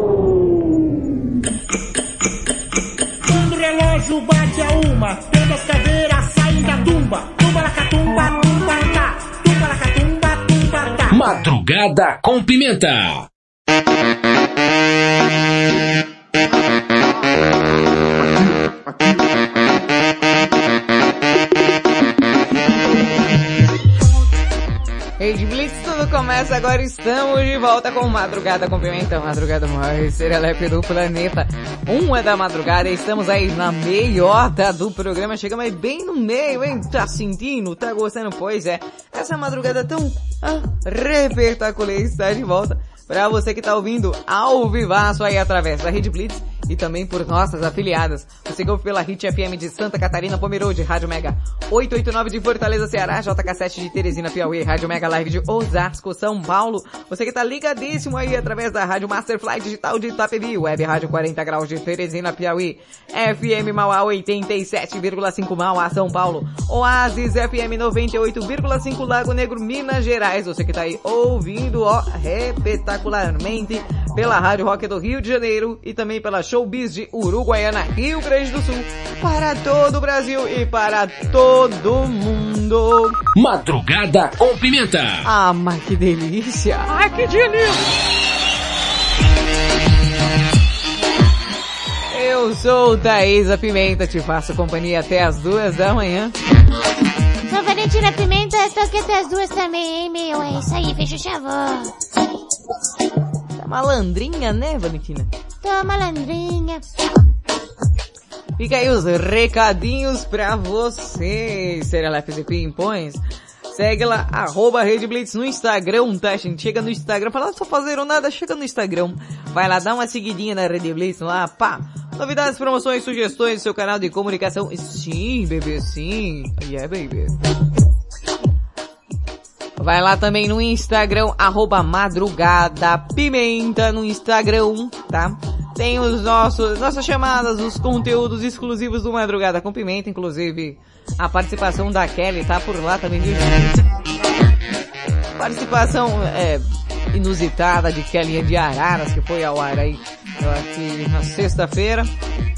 Relógio bate a uma, todas as caveiras saem da tumba. Tumba lacatumba, tumba tá. Tumba lacatumba, tumba tá. Madrugada com Pimenta. Rede começa agora. Estamos de volta com Madrugada com Pimenta, Madrugada mais serelepe do planeta. Uma da madrugada, estamos aí na meiota do programa. Chegamos aí bem no meio, hein? Tá sentindo? Tá gostando? Pois é. Essa madrugada tão ah, espetacular está de volta. Pra você que tá ouvindo ao vivaço aí através da Rede Blitz e também por nossas afiliadas. Você ouve pela Hit FM de Santa Catarina, Pomerode, Rádio Mega 889 de Fortaleza, Ceará, JK7 de Teresina, Piauí, Rádio Mega Live de Osasco, São Paulo. Você que tá ligadíssimo aí através da Rádio Masterfly Digital de Itapevi, Web Rádio 40 Graus de Teresina, Piauí, FM Mauá 87,5 Mauá, São Paulo, Oasis FM 98,5 Lago Negro, Minas Gerais. Você que tá aí ouvindo, ó, espetacularmente pela Rádio Rock do Rio de Janeiro e também pela Showbiz de Uruguaiana, Rio Grande do Sul, para todo o Brasil e para todo mundo. Madrugada com Pimenta. Ah, mas que delícia! Ai, que delícia! Eu sou Thaisa Pimenta, te faço companhia até as duas da manhã. Sou Valentina Pimenta, tô aqui até as duas também, hein, meu? É isso aí, fecha o chavão. Tá malandrinha, né, Valentina? Tô malandrinha. Fica aí os recadinhos pra vocês, Serelepes e Pimpões. Segue lá, arroba Rede Blitz no Instagram, tá, gente? Chega no Instagram, fala, não tô fazendo nada, chega no Instagram. Vai lá, dá uma seguidinha na Rede Blitz lá, pá. Novidades, promoções, sugestões seu canal de comunicação. Sim, bebê, sim. Yeah, baby. Vai lá também no Instagram, arroba madrugada pimenta no Instagram, tá? Tem os nossos, nossas chamadas, os conteúdos exclusivos do Madrugada com Pimenta, inclusive a participação da Kelly tá por lá também, viu? Participação, é, inusitada de Kelly de Araras, que foi ao ar aí, eu aqui na sexta-feira.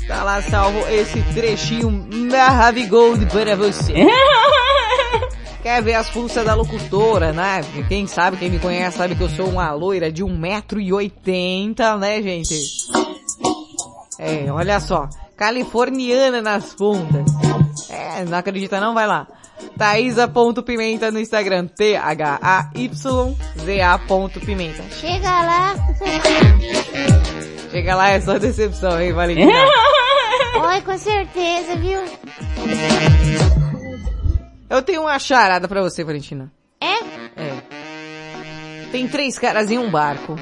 Tá lá salvo esse trechinho maravilhoso para você. *laughs* Quer ver as pulsas da locutora, né? Quem sabe, quem me conhece sabe que eu sou uma loira de 1,80m, né, gente? É, olha só. Californiana nas pontas. É, não acredita não? Vai lá. Thaisa.pimenta no Instagram. T-H-A-Y-Z-A.pimenta. Chega lá. Chega lá, é só decepção, hein, Valentina? *laughs* Oi, com certeza, viu? Eu tenho uma charada pra você, Valentina. É? É. Tem três caras em um barco.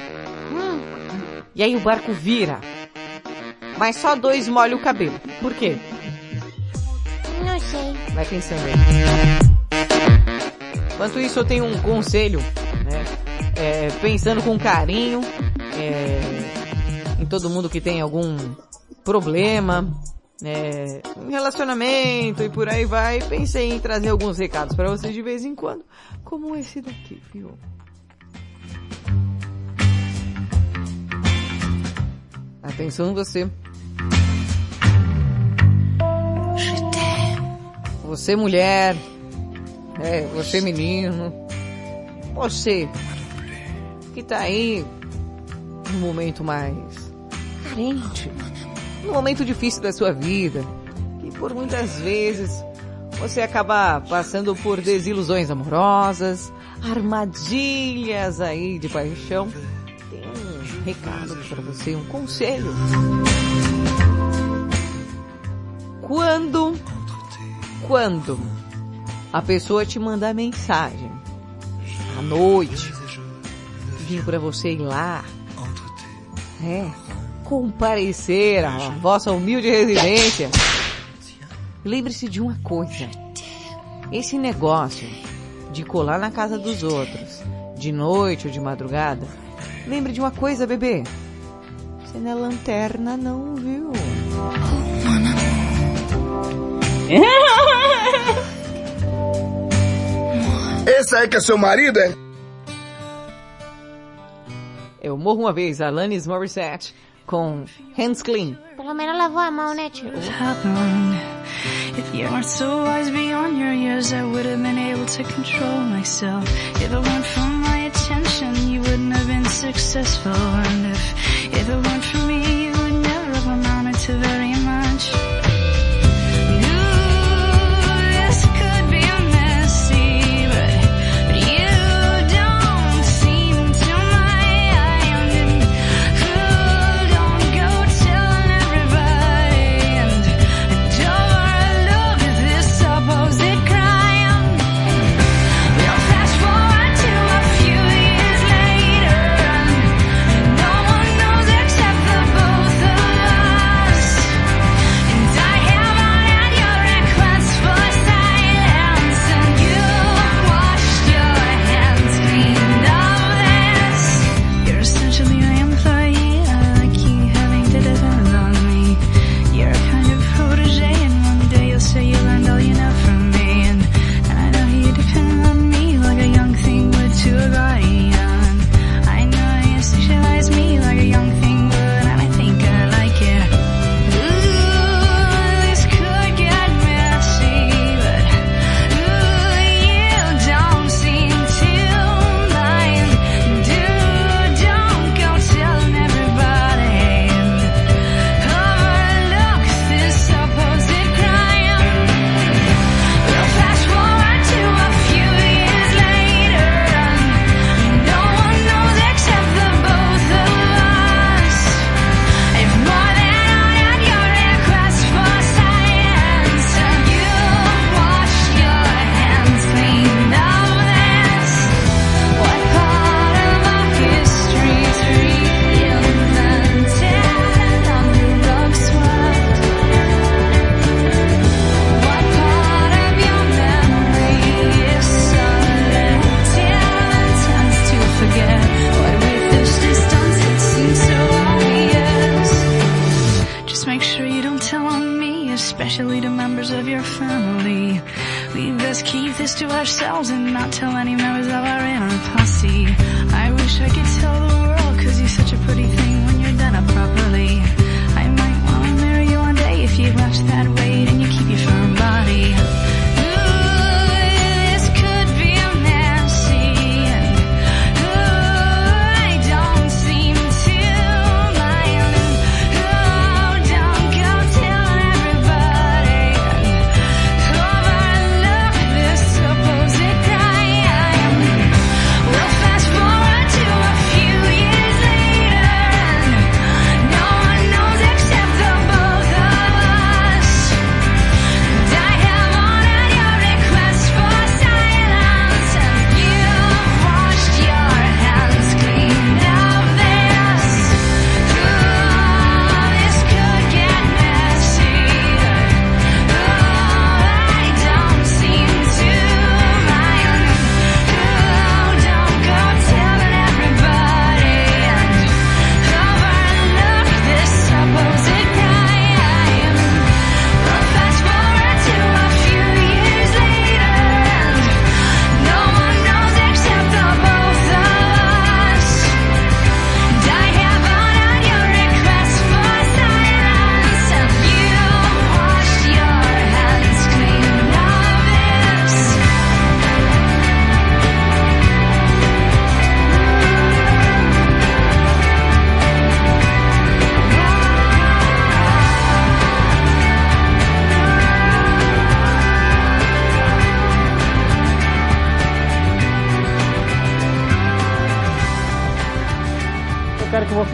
Hum, E aí o barco vira. Mas só dois molham o cabelo. Por quê? não sei. Vai pensando aí. Enquanto isso, eu tenho um conselho, né? É, pensando com carinho é, em todo mundo que tem algum problema, é, um relacionamento e por aí vai, pensei em trazer alguns recados para vocês de vez em quando, como esse daqui, viu? Tá Atenção você. Você mulher, é, você menino, você que tá aí num momento mais carente no momento difícil da sua vida, que por muitas vezes você acaba passando por desilusões amorosas, armadilhas aí de paixão. Tem um recado para você, um conselho. Quando, quando a pessoa te mandar mensagem à noite, vim para você ir lá, é, comparecer à vossa humilde residência. Lembre-se de uma coisa: esse negócio de colar na casa dos outros, de noite ou de madrugada, lembre de uma coisa, bebê. Você na é lanterna, não, viu? Esse aí que é seu marido, é? Eu morro uma vez, Alanis Morissette. com Hands Clean. Pelo menos lavou a mão, né, tio? If you weren't so wise beyond your years, I would have been able to control myself. If it weren't for my attention, you wouldn't have been successful. And if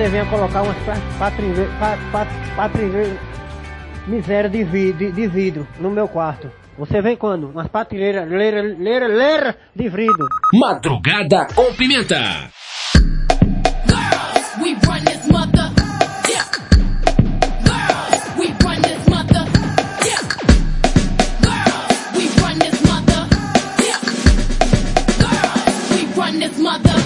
venha colocar umas patrilheiras. miséria de, vid de, de, vidro no meu quarto. Você vem quando? Umas patrilheiras, Lera, lera, lera de vidro. Madrugada com pimenta. mother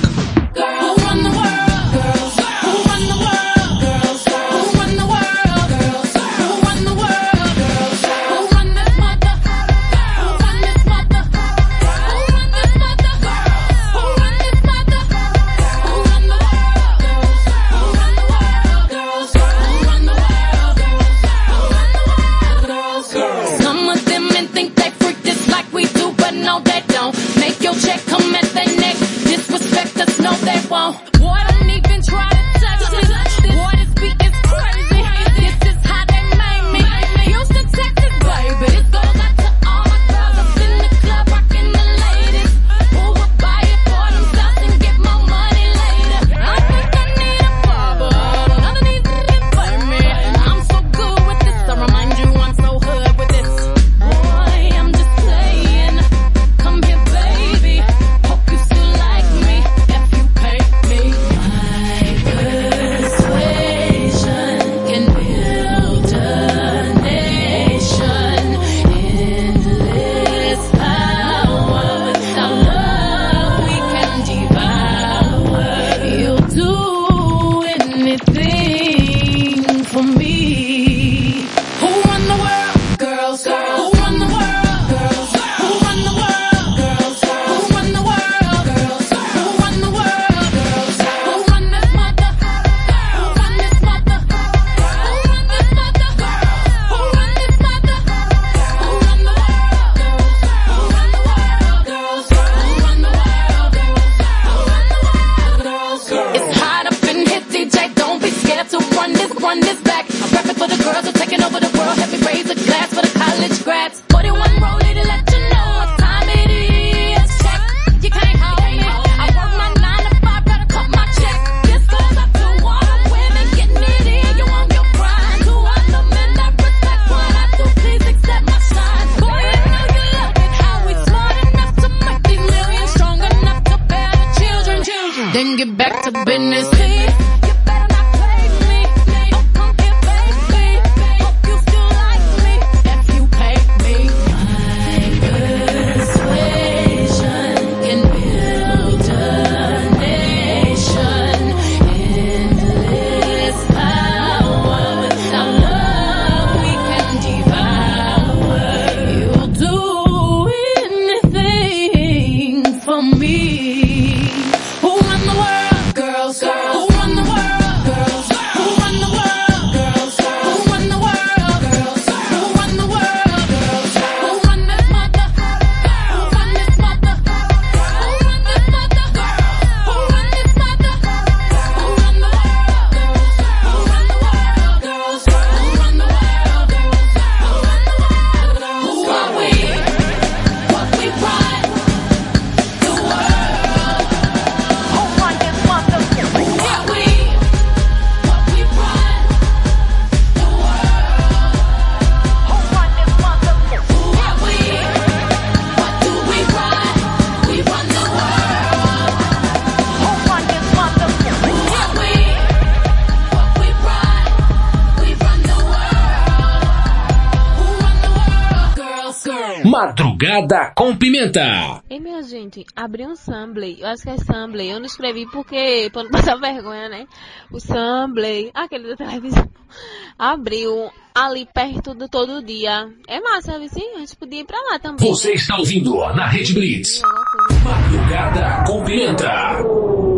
com Pimenta. E minha gente, abri um Sambley. Eu acho que é Sambley. Eu não escrevi porque, pra não passar *laughs* vergonha, né? O Sambley, aquele da televisão, *laughs* abriu ali perto do todo dia. É massa, vizinho. A gente podia ir pra lá também. Você está ouvindo na Rede Blitz. É Madrugada com Pimenta.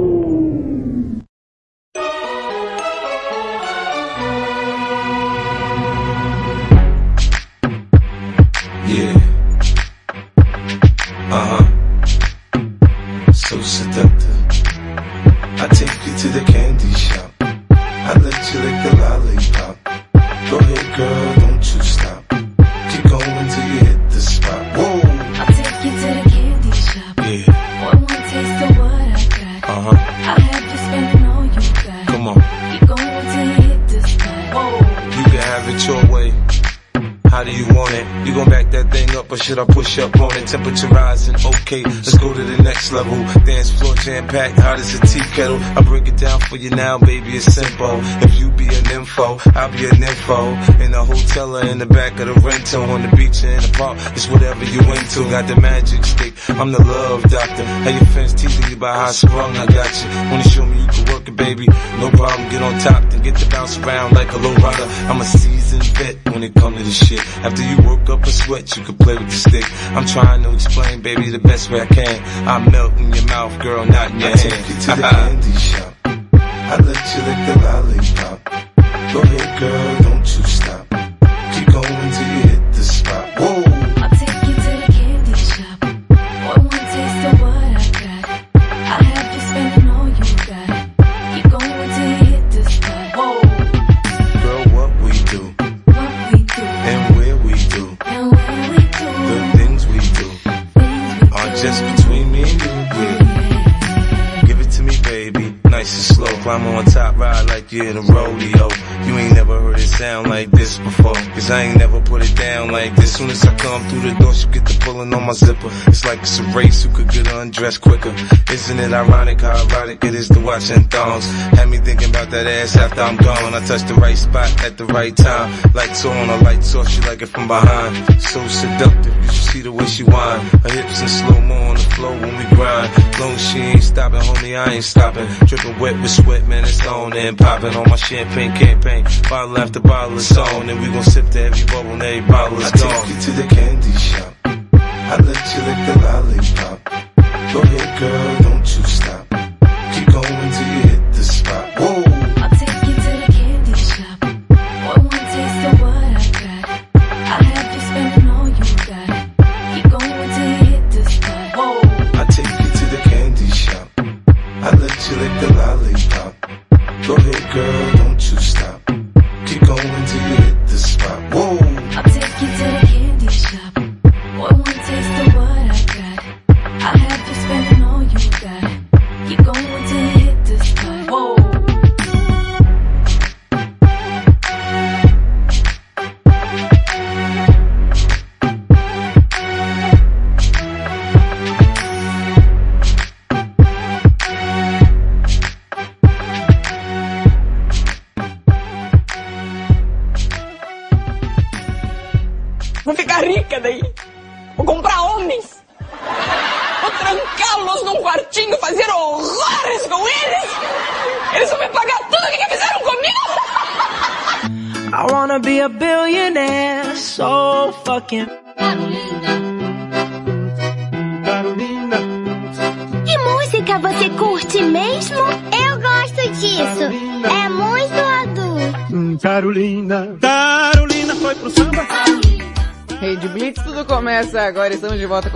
Temperature rising, okay, let's go to the next level. Jam packed, hot as a tea kettle. I break it down for you now, baby, it's simple. If you be an info, I'll be an info. In a hotel or in the back of the rental, on the beach or in the park, it's whatever you into. Got the magic stick, I'm the love doctor. How your fans teasing you about how sprung, I got you. Wanna show me you can work it, baby? No problem, get on top, then get to bounce around like a low rider. I'm a seasoned vet when it come to this shit. After you work up a sweat, you can play with the stick. I'm trying to explain, baby, the best way I can. I melt in your mouth, girl, not in I take you to the candy shop. I let you lick the lollipop. Go ahead, girl, Climb on top, ride like you're in a rodeo. You ain't never heard it sound like this before. Cause I ain't never put it down like this. Soon as I come through the door, she get the pulling on my zipper. It's like it's a race who could get undressed quicker. Isn't it ironic how erotic it is to watch in thongs? Had me thinking about that ass after I'm gone. I touched the right spot at the right time. Lights on, a lights off, she like it from behind. So seductive, you see the way she whine. Her hips in slow mo on the floor when we grind. Long she ain't stopping, homie, I ain't stopping. Dripping wet with sweat, man, it's on and popping on my champagne campaign. Bottle after bottle is on, and we gon' sip to every bubble and every bottle is I gone. I take you to the candy shop. I let you lick the lollipop. Go ahead, girl,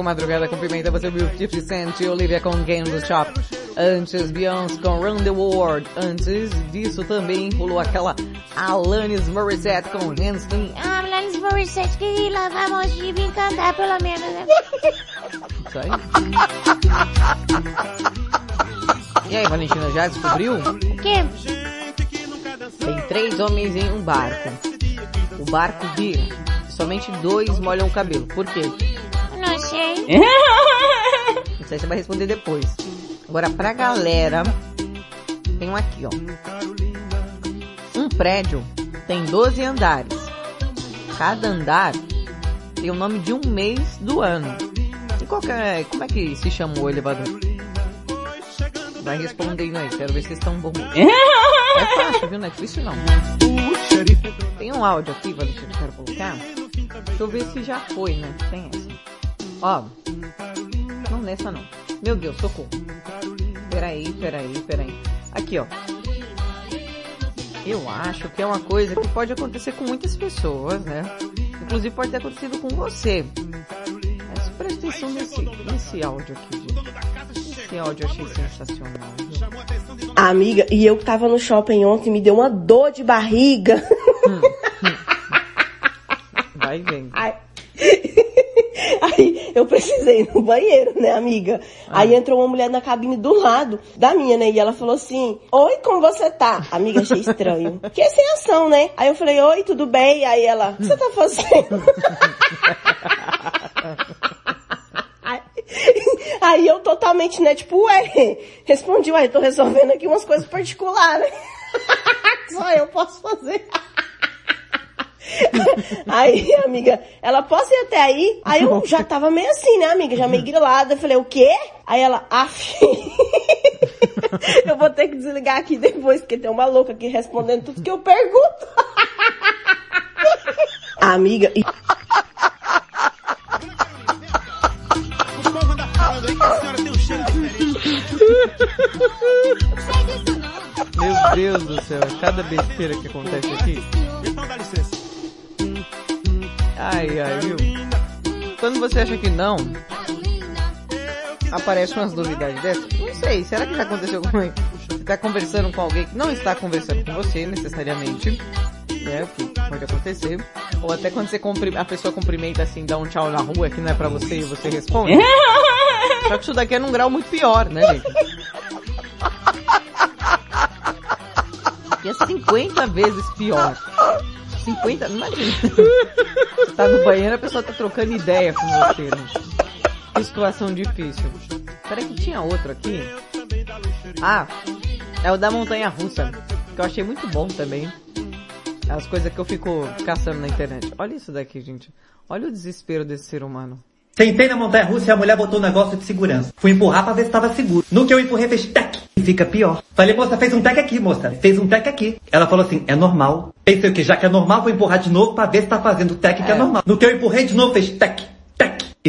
Madrugada com Pimenta. Você viu 50 Cent e Olivia com Game do Shop. Antes, Beyoncé com Run the World. Antes disso também rolou aquela Alanis Morissette com Handstand. Ah, Alanis Morissette, que lá vamos de me cantar pelo menos, né? Isso aí. E aí, Valentina, já descobriu? O quê? Tem três homens em um barco. O barco vira. Somente dois molham o cabelo. Por quê? Não sei. Sei se você vai responder depois. Agora, pra galera, tem um aqui, ó. Um prédio tem 12 andares. Cada andar tem o nome de um mês do ano. E qual é, como é que se chama o elevador? Vai respondendo aí, quero ver se vocês estão bons. É fácil, viu? Não é difícil não. Tem um áudio aqui, Valentina, que eu quero colocar. Deixa eu ver se já foi, né? Tem essa. Ó. Não nessa não. Meu Deus, socorro. Peraí, peraí, peraí. Aqui, ó. Eu acho que é uma coisa que pode acontecer com muitas pessoas, né? Inclusive pode ter acontecido com você. Mas presta atenção nesse, nesse áudio aqui, gente. Esse áudio eu achei sensacional. viu? Amiga, e eu que tava no shopping ontem, me deu uma dor de barriga. Vai vendo. Ai. *laughs* Aí eu precisei entrei no banheiro, né, amiga? Aí entrou uma mulher na cabine do lado da minha, né? E ela falou assim: Oi, como você tá? Amiga, achei estranho. *laughs* Que é sem ação, né? Aí eu falei, oi, tudo bem? Aí ela, o que você tá *laughs* fazendo? Aí eu totalmente, né, tipo, ué, respondi, ué, tô resolvendo aqui umas coisas particulares. Só eu posso fazer. *laughs* Aí, amiga, ela, posso ir até aí? Aí eu já tava meio assim, né, amiga? Já meio grilada. Eu falei, o quê? Aí ela, af. *laughs* eu vou ter que desligar aqui depois, porque tem uma louca aqui respondendo tudo que eu pergunto. *laughs* amiga, e... Meu Deus do céu, cada besteira que acontece aqui. Ai, ai, viu? Quando você acha que não, aparecem umas novidades dessas. Não sei, será que já aconteceu com alguém? Você tá conversando com alguém que não está conversando com você, necessariamente. Né, o que pode acontecer. Ou até quando você a pessoa cumprimenta assim, dá um tchau na rua que não é pra você e você responde. *laughs* Só que isso daqui é num grau muito pior, né, gente? Que é 50 vezes pior. 50, imagina. *laughs* Tá no banheiro, a pessoa tá trocando ideia com você, né? Que situação difícil. Peraí que tinha outro aqui. Ah, é o da montanha russa. Que eu achei muito bom também. As coisas que eu fico caçando na internet. Olha isso daqui, gente. Olha o desespero desse ser humano. Sentei na montanha russa e a mulher botou um negócio de segurança. Fui empurrar pra ver se tava seguro. No que eu empurrei, fez tec. E fica pior. Falei, moça, fez um tec aqui, moça. Fez um tec aqui. Ela falou assim, é normal. Pensei o que? Já que é normal, vou empurrar de novo pra ver se tá fazendo tec que é normal. No que eu empurrei de novo, fez tec.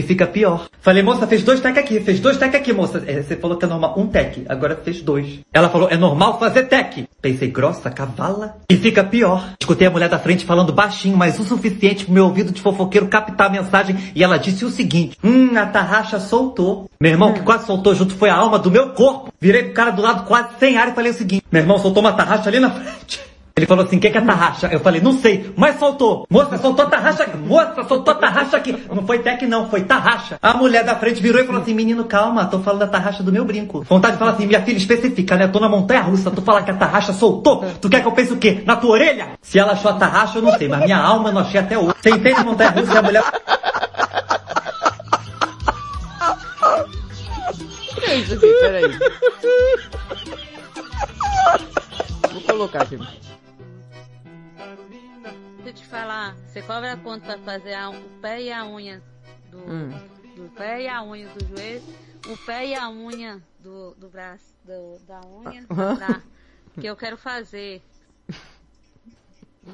E fica pior. Falei, moça, fez dois tec aqui. Fez dois tec aqui, moça. É, você falou que é normal um tec. Agora fez dois. Ela falou, é normal fazer tec. Pensei, grossa, cavala. E fica pior. Escutei a mulher da frente falando baixinho, mas o suficiente pro meu ouvido de fofoqueiro captar a mensagem. E ela disse o seguinte, hum, a tarraxa soltou. Meu irmão, que quase soltou junto foi a alma do meu corpo. Virei pro cara do lado quase sem ar e falei o seguinte, meu irmão soltou uma tarraxa ali na frente. Ele falou assim, o que, que é tarraxa? Eu falei, não sei, mas soltou. Moça, soltou tarraxa aqui. Moça, soltou tarraxa aqui. Não foi tec não, foi tarraxa. A mulher da frente virou e falou assim, menino, calma, tô falando da tarraxa do meu brinco. Vontade de falar assim, minha filha especifica, né? Eu tô na montanha russa, tu fala que a tarraxa soltou. Tu quer que eu pense o quê? Na tua orelha? Se ela achou a tarraxa, eu não sei, mas minha alma eu não achei até hoje. Sentei na montanha russa e a mulher... Que isso? Peraí. Vou colocar aqui. Eu te falar, você cobra quanto pra fazer a- o pé e a unha do, Hum. do pé e a unha do joelho, o pé e a unha do, do braço, do- da unha, da, que eu quero fazer.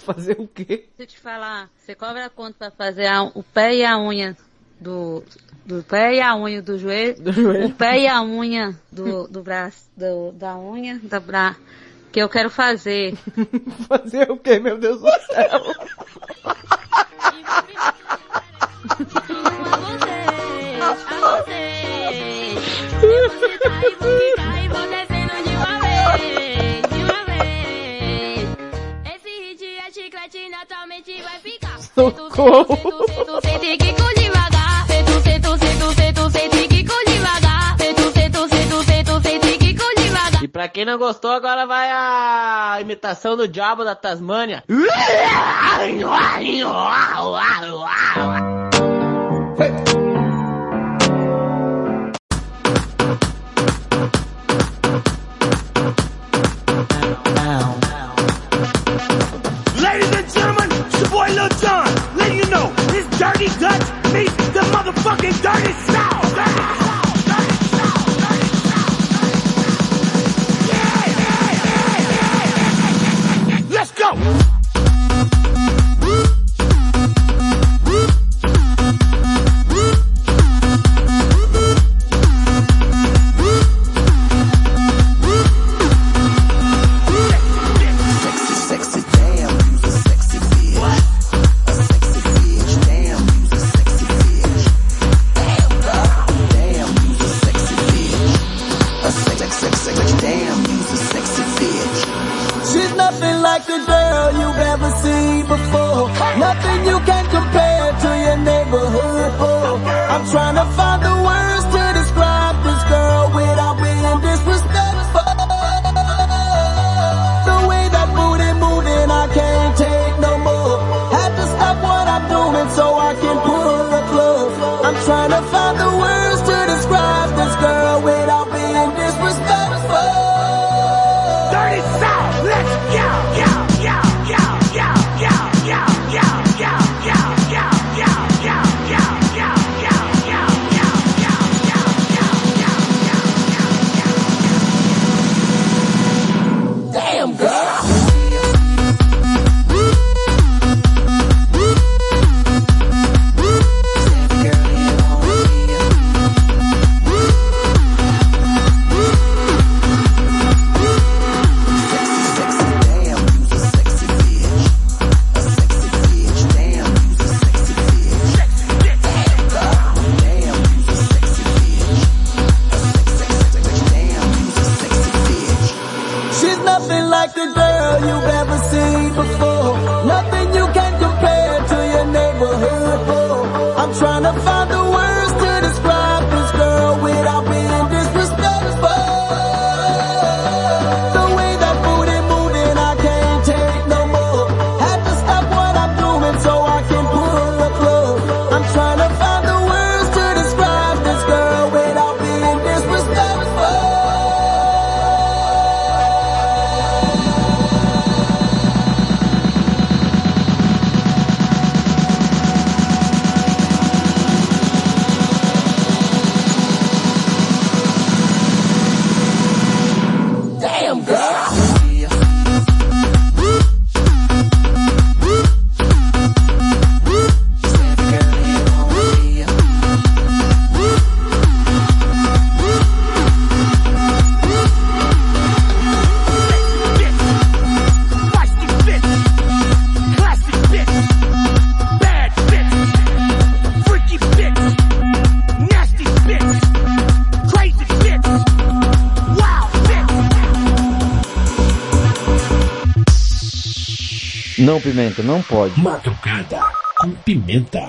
Fazer o quê? Deixa eu te falar, você cobra quanto pra fazer a- o pé e a unha do, do pé e a unha do joelho, joelho. o pé e a unha do, do braço, do, da unha, da bra, que eu quero fazer. *laughs* Fazer o quê, meu Deus do céu? Socorro! *laughs* pra quem não gostou, agora vai a imitação do diabo da Tasmânia. *laughs* Não, Pimenta, não pode. Madrugada com pimenta.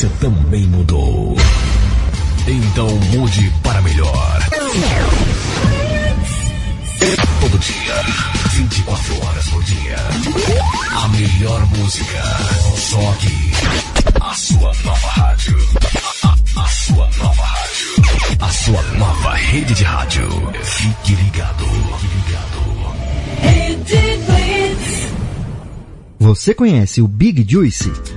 Você também mudou. Então mude para melhor. Todo dia, 24 horas por dia. A melhor música. Só aqui. A sua nova rádio. A, a- a sua nova rádio. A sua nova rede de rádio. Fique ligado. Fique ligado. Você conhece o Big Juice?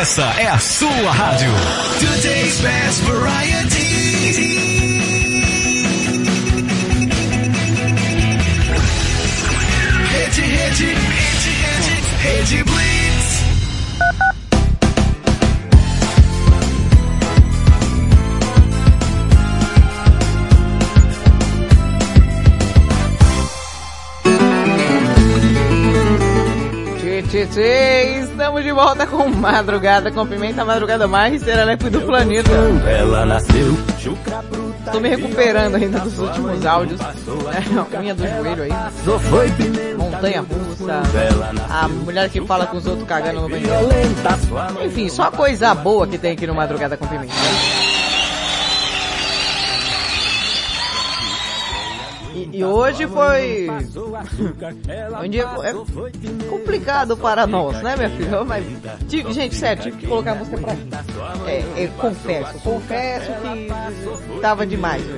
Essa é a sua rádio. Today's best variety. Rede, rede, rede, rede, rede Blitz. Tchê, estamos de volta com Madrugada com Pimenta, a madrugada mais serelepe do planeta. Ela nasceu chucra bruta Tô me recuperando ainda dos últimos áudios. É, unha do joelho aí. Montanha russa. A mulher que fala com os outros cagando no banheiro. Enfim, só coisa boa que tem aqui no Madrugada com Pimenta. E, hoje foi um dia é complicado para nós, né, minha filha? Mas, tive- gente, sério, tive que colocar a música pra mim. É, é, confesso, confesso que tava demais. *laughs*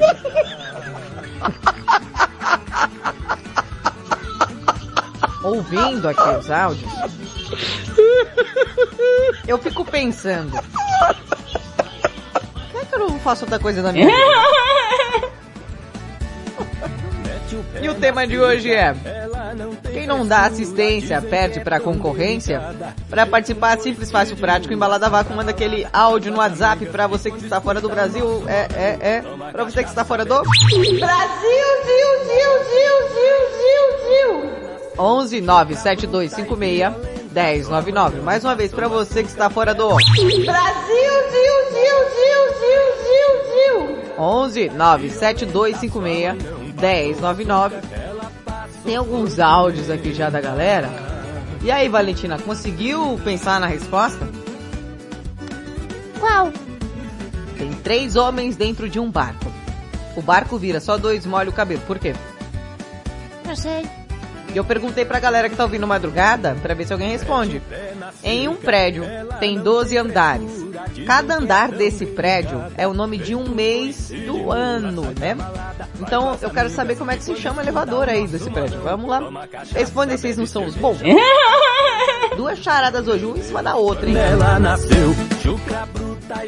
Ouvindo aqui os áudios, eu fico pensando, por que, que eu não faço outra coisa da minha *laughs* vida? E o tema de hoje é Quem não dá assistência perde para concorrência? Para participar simples, fácil, prático, embalada vácuo, manda aquele áudio no WhatsApp para você que está fora do Brasil. É, é, é. Para você que está fora do Brasil, Zil, Zil, Zil, Zil, Zil, Zil. 11 97256 1099. Mais uma vez para você que está fora do Brasil, Zil, Zil, Zil, Zil, Zil, Zil. 11 97256 1099. Tem alguns áudios aqui já da galera. E aí, Valentina, conseguiu pensar na resposta? Qual? Tem três homens dentro de um barco. O barco vira, só dois molham o cabelo. Por quê? Não sei. E eu perguntei pra galera que tá ouvindo madrugada, pra ver se alguém responde. Em um prédio tem 12 andares. Cada andar desse prédio é o nome de um mês do ano, né? Então eu quero saber como é que se chama o elevador aí desse prédio. Vamos lá. Respondem vocês não são os bons. *laughs* Duas charadas hoje, uma em cima da outra, hein?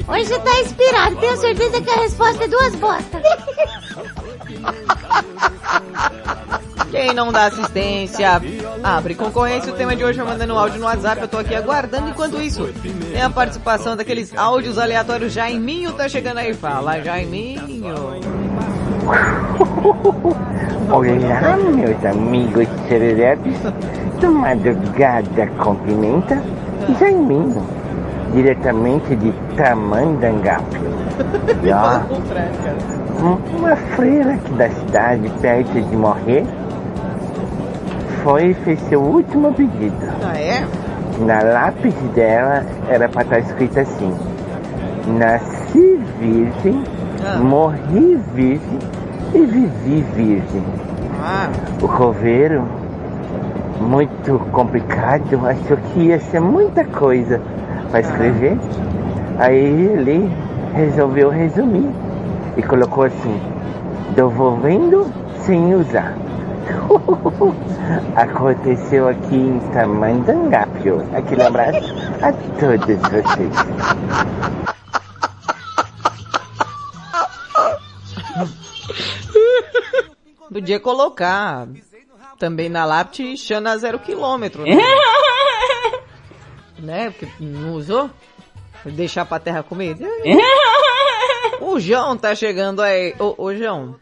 Hoje tá inspirado, tenho certeza que a resposta é duas bostas. *laughs* Quem não dá assistência, abre concorrência. O tema de hoje é mandando áudio no WhatsApp. Eu tô aqui aguardando. Enquanto isso, tem a participação daqueles áudios aleatórios. Jaiminho tá chegando aí. Fala, Jaiminho. Olá, meus amigos serelepes do Madrugada com Pimenta, Jaiminho, diretamente de Tamandangape. E *laughs* ó, um- uma freira aqui da cidade, perto de morrer, foi e fez seu último pedido. Ah, é? Na lápide dela era para estar escrito assim: Nasci virgem, morri virgem e vivi virgem. O coveiro, muito complicado, achou que ia ser muita coisa para escrever. Aí ele resolveu resumir e colocou assim: devolvendo sem usar. *laughs* Aconteceu aqui em Tamandangápio. Aquele abraço a todos vocês. Podia colocar também na lápide Xana zero quilômetro, né? *laughs* né? Porque não usou? Deixar pra terra comer? *laughs* O João tá chegando aí. Ô, ô João.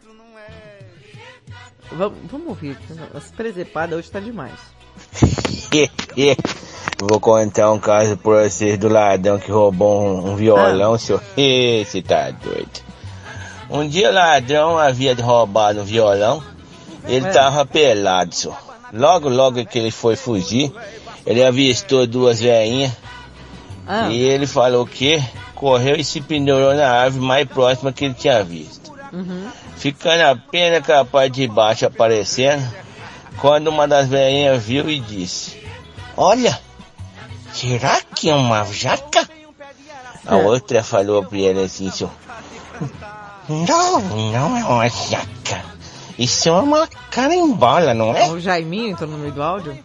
Vamos, vamos ouvir. As presepadas hoje tá demais. *laughs* Vou contar um caso pra vocês do ladrão que roubou um, um violão, senhor. Esse tá doido. Um dia o ladrão havia roubado um violão, ele É. tava pelado, senhor. Logo, logo que ele foi fugir, ele avistou duas veinhas e ele falou que correu e se pendurou na árvore mais próxima que ele tinha visto. Uhum. Ficando apenas com a parte de baixo aparecendo, quando uma das veinhas viu e disse, Olha, será que é uma jaca? A outra falou pra ele assim, senhor, Não, não é uma jaca. Isso é uma carimbola, não é? O Jaiminho entrou no meio do áudio?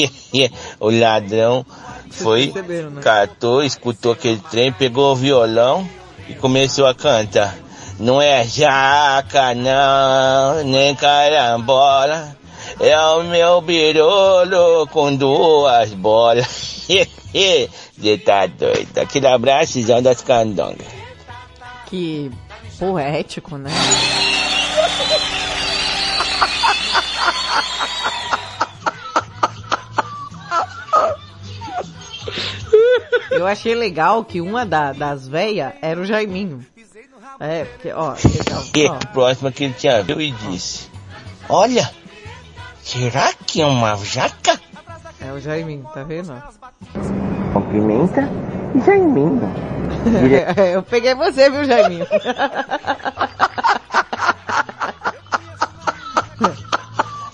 *laughs* o ladrão foi, né? catou, escutou aquele trem, pegou o violão e começou a cantar. Não é jaca, não, nem carambola. É o meu birolo com duas bolas. *laughs* Você tá doido. Aquele abraço das candongas. Que poético, né? *laughs* Eu achei legal que uma da- das véias era o Jaiminho. É, porque, ó, *laughs* legal. E ó. próxima que ele tinha viu e disse: Olha, será que é uma jaca? É o Jaiminho, tá vendo? Com pimenta e jaiminho. *laughs* Dire- Eu peguei você, viu, Jaiminho?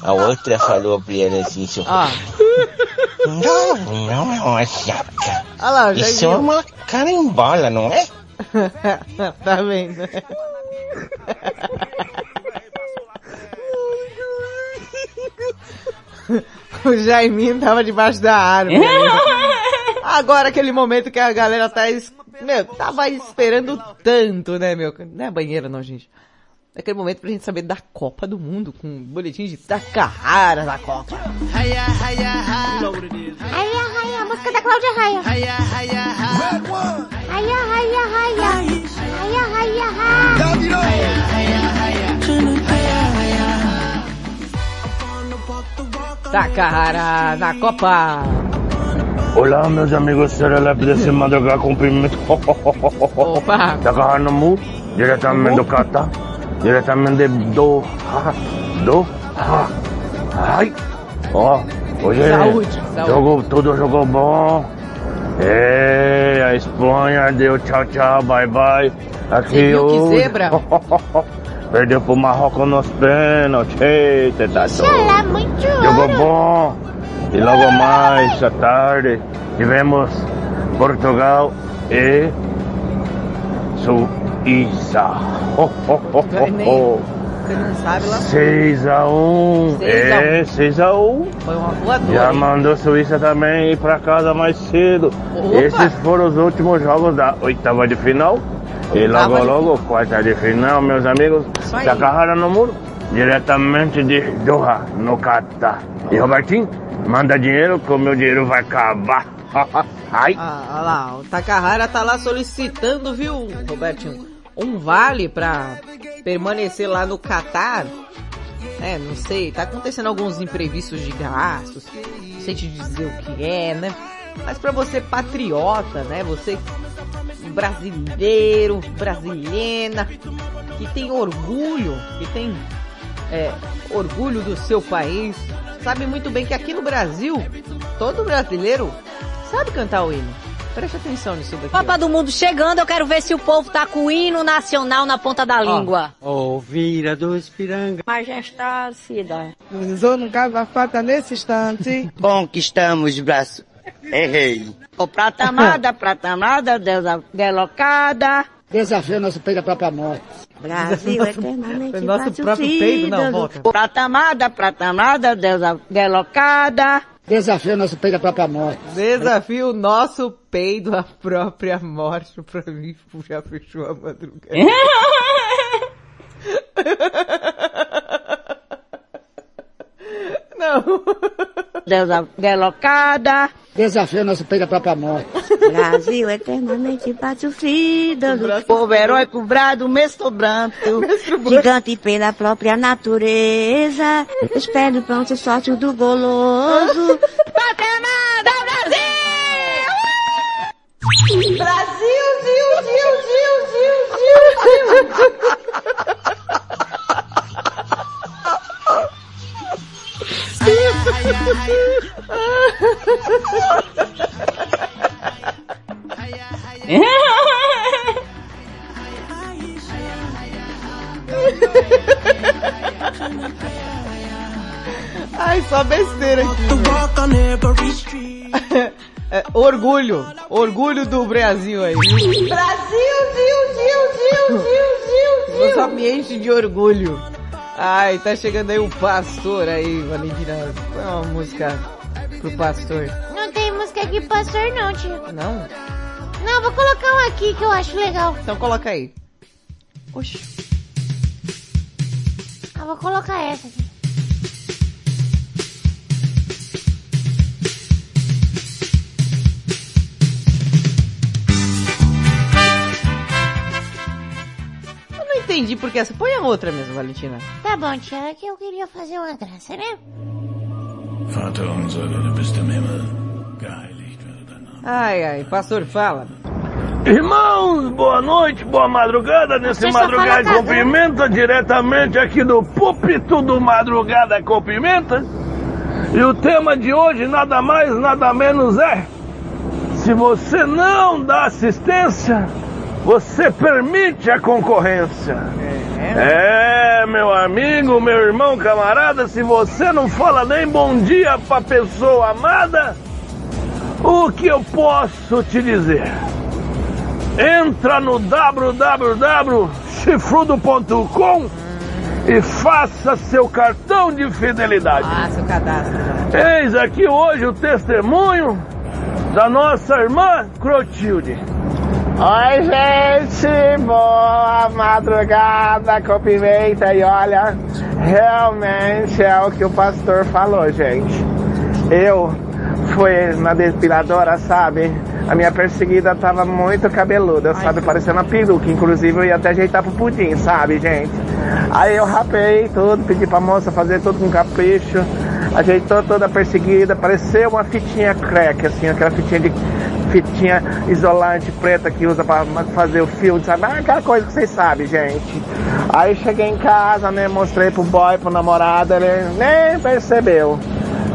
A outra falou pra ele assim: seu Ó, Não, não é uma jaca. olha lá, o Isso é uma carimbola, não é? *laughs* tá vendo? *laughs* o Jaiminho tava debaixo da árvore. né? *laughs* Agora aquele momento que a galera tá, es- meu, tava esperando tanto, né, meu? Não é banheira não, gente. Aquele momento pra gente saber da Copa do Mundo, com um boletim de Takahara da Copa. Raia, raia, a música da Cláudia Raia. Raia. Takahara na Copa. Olá, meus amigos serelepes desse madrugar com pimenta. Opa! Takahara no Mu, diretamente do Catar, diretamente de Doha. Doha. Ai! Ó, hoje Saúde, saúde. jogo, tudo jogou bom. É, a Espanha deu tchau, tchau, bye, bye. Aqui Você viu que hoje- zebra? *laughs* Perdeu pro Marrocos nos pênaltis. Eita, tá doido. Xalá, muito Jogou ouro. bom. E logo mais à tarde tivemos Portugal e Suíça. Ho, ho, ho, É nem- Você não sabe lá. 6 a 1 Seis a É, um. 6 a 1 Foi uma voadora. Já hein? mandou Suíça também ir pra casa mais cedo. Opa! Esses foram os últimos jogos da oitava de final. E logo, Oitava de logo, quarta de final, meus amigos. Aí. Takahara no muro, diretamente de Doha, no Catar. E Robertinho, manda dinheiro que o meu dinheiro vai acabar. *laughs* Ai. Ah, olha lá, o Takahara tá lá solicitando, viu, Robertinho, um vale pra permanecer lá no Catar. É, não sei, tá acontecendo alguns imprevistos de gastos, não sei te dizer o que é, né? Mas pra você patriota, né, você brasileiro, brasileira, que tem orgulho, que tem é, orgulho do seu país, sabe muito bem que aqui no Brasil, todo brasileiro sabe cantar o hino. Preste atenção nisso daqui. Copa do Mundo chegando, eu quero ver se o povo tá com o hino nacional na ponta da língua. Ouvira dos piranga. Majestade, cidade. Usou no caso a fata nesse instante. *laughs* Conquistamos braço. Errei. Ô, prata amada, *laughs* prata amada, deusa delocada. Desafio nosso peito da própria morte. Brasil *laughs* eternamente Nosso próprio peido, não, volta. Prata amada, prata amada, deusa delocada. Desafio nosso peito da própria morte. Desafio nosso peido à própria morte pra mim, já fechou a madrugada. *laughs* Não. Deusa delocada. Desafio nosso peito da própria morte. *laughs* Brasil eternamente patrocida. Povo heróico, brado, mestre branco. Gigante pela própria natureza. Espere pronto sorte do goloso. Patamada, Brasil! Brasil, Zil, Zil, Zil, Zil, *laughs* Ai, só besteira aqui. É, orgulho. Orgulho do Brasil aí. Brasil, Zil, Zil, Zil, Zil, Zil, Só me enche de orgulho. Ai, tá chegando aí o pastor aí, Valentina. Põe uma música pro pastor. Não tem música aqui, pastor, não, tio. Não? Não, vou colocar um aqui que eu acho legal. Então coloca aí. Oxi. Ah, vou colocar essa aqui. Entendi porque essa. Põe a outra mesmo, Valentina. Tá bom, tia, é que eu queria fazer uma graça, né? Name. Ai, ai, pastor, fala. Irmãos, boa noite, boa madrugada nesse Madrugada com Pimenta, diretamente aqui do púlpito do Madrugada com Pimenta. E o tema de hoje nada mais, nada menos é: se você não dá assistência, você permite a concorrência. É, meu amigo, meu irmão, camarada, se você não fala nem bom dia pra pessoa amada, o que eu posso te dizer? Entra no www.chifrudo.com e faça seu cartão de fidelidade. Ah, seu cadastro. Eis aqui hoje o testemunho da nossa irmã Clotilde. Oi, gente! Boa madrugada com pimenta. E olha, realmente é o que o pastor falou, gente. Eu fui na depiladora, sabe? A minha perseguida tava muito cabeluda, sabe? Parecendo uma peruca. Inclusive, eu ia até ajeitar pro pudim, sabe, gente? Aí eu rapei tudo, pedi pra moça fazer tudo com capricho. Ajeitou toda a perseguida, pareceu uma fitinha crack, assim, aquela fitinha de fitinha isolante preta que usa pra fazer o fio, sabe? Ah, Aquela coisa que vocês sabem, gente. Aí cheguei em casa, né? Mostrei pro boy, pro namorado, ele nem percebeu.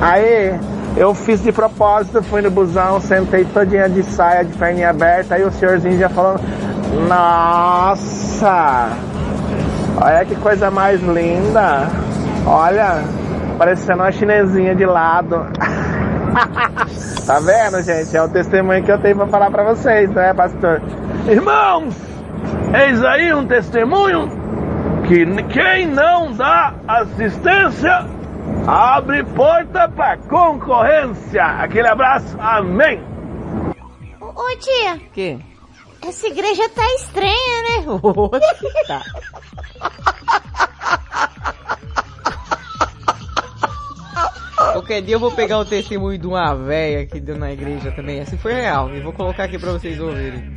Aí eu fiz de propósito, fui no busão, sentei todinha de saia, de perninha aberta, aí o senhorzinho já falou, nossa, olha que coisa mais linda. Olha, parecendo uma chinesinha de lado. *laughs* tá vendo, gente? É o testemunho que eu tenho pra falar pra vocês, né, pastor? Irmãos, eis aí um testemunho que quem não dá assistência abre porta pra concorrência. Aquele abraço, amém. Ô, ô, tia, Que? essa igreja tá estranha, né? *laughs* tá. *laughs* Qualquer dia eu vou pegar o testemunho de uma véia que deu na igreja também. Assim foi real. E vou colocar aqui pra vocês ouvirem.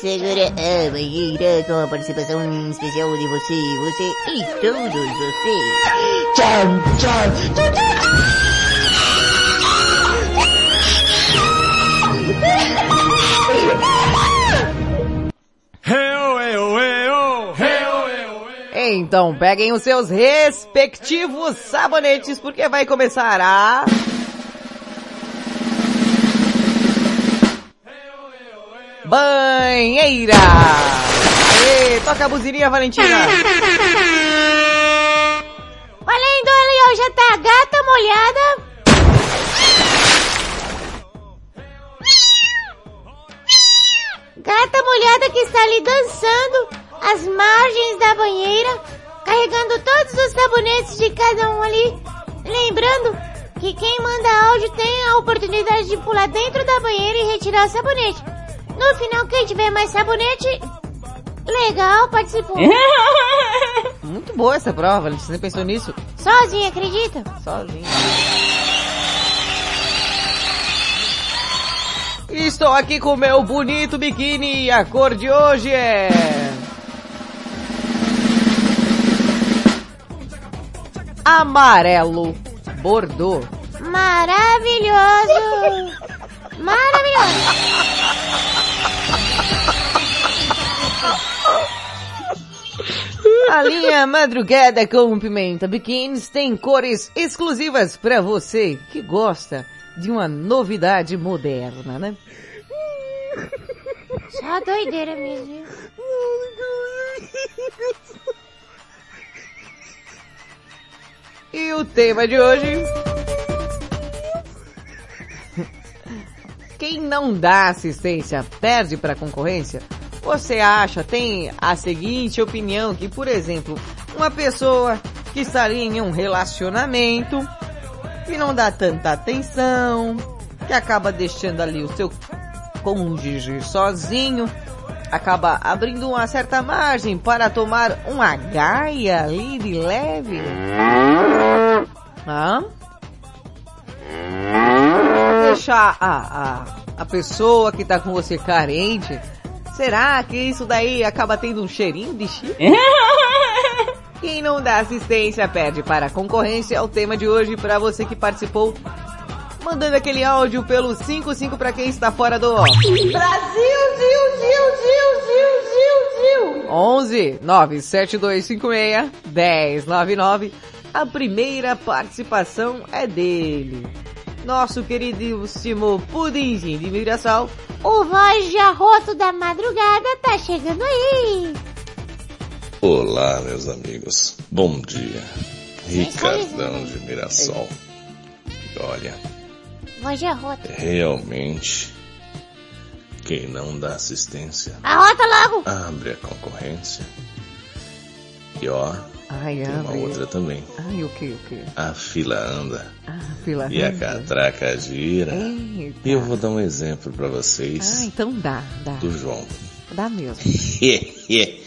Segura a banheira com a participação especial de você, você e todos vocês. Tchau, tchau, tchau, *laughs* Então peguem os seus respectivos sabonetes porque vai começar a... Banheira! Aê, toca a buzininha, Valentina! Valendo, ele hoje tá gata molhada. Gata molhada que está ali dançando às margens da banheira, carregando todos os sabonetes de cada um ali. Lembrando que quem manda áudio tem a oportunidade de pular dentro da banheira e retirar o sabonete. No final, quem tiver mais sabonete, legal, participou. *laughs* Muito boa essa prova, Valentina. Você pensou nisso? Sozinha, acredita? Sozinho. Estou aqui com o meu bonito biquíni e a cor de hoje é... Amarelo Bordeaux. Maravilhoso! Maravilhoso! A linha Madrugada com Pimenta Biquínis tem cores exclusivas para você que gosta de uma novidade moderna, né? Só doideira mesmo. E o tema de hoje... Quem não dá assistência perde para a concorrência? Você acha, tem a seguinte opinião que, por exemplo, uma pessoa que estaria em um relacionamento e não dá tanta atenção, que acaba deixando ali o seu cônjuge sozinho, acaba abrindo uma certa margem para tomar uma gaia ali de leve. Deixar a, a, a pessoa que tá com você carente, será que isso daí acaba tendo um cheirinho de chifre? *laughs* Quem não dá assistência perde para a concorrência. É o tema de hoje para você que participou. Mandando aquele áudio pelo 55 para quem está fora do Brasil, Zil, Zil, Zil, Zil, Zil, Zil. 11 97256 1099. A primeira participação é dele. Nosso queridíssimo Pudimzinho de Mirassol. O voz de arroto da madrugada tá chegando aí. Olá, meus amigos. Bom dia. Ricardão de Mirassol. Olha, Voz de arroto. realmente, quem não dá assistência, Arrota logo. abre a concorrência. E ó, Ai, tem uma abre. outra também. Ai, o que, o que? A fila anda Fila e a anda. catraca gira. Eita. E eu vou dar um exemplo pra vocês Ah, então dá, dá. do João. Dá mesmo. *laughs*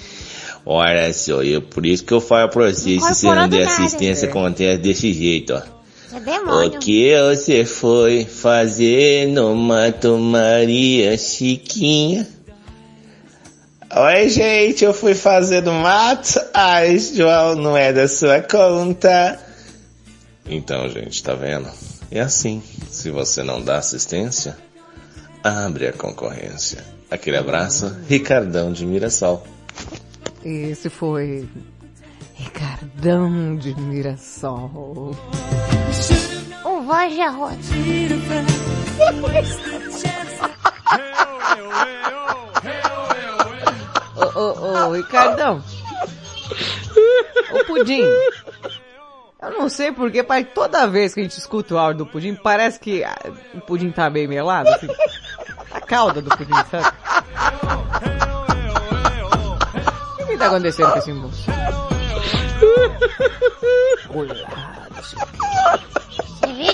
Olha só, eu, por isso que eu falo pra você, se você não der assistência, É. acontece desse jeito, ó. É demônio. O que você foi fazer no Mato Maria, Chiquinha? Oi, gente, eu fui fazer no mato. Ai, João, não é da sua conta. Então, gente, tá vendo? É assim. Se você não dá assistência, abre a concorrência. Aquele abraço, Ricardão de Mirassol. Esse foi Ricardão de Mirassol. O voz de arroto. Ô, ô, ô, Ricardão. Ô, Pudim. Eu não sei porque, pai, toda vez que a gente escuta o áudio do Pudim, parece que ah, o Pudim tá meio melado, assim. A cauda do Pudim, sabe? O que que tá acontecendo com esse moço? *laughs* Olá,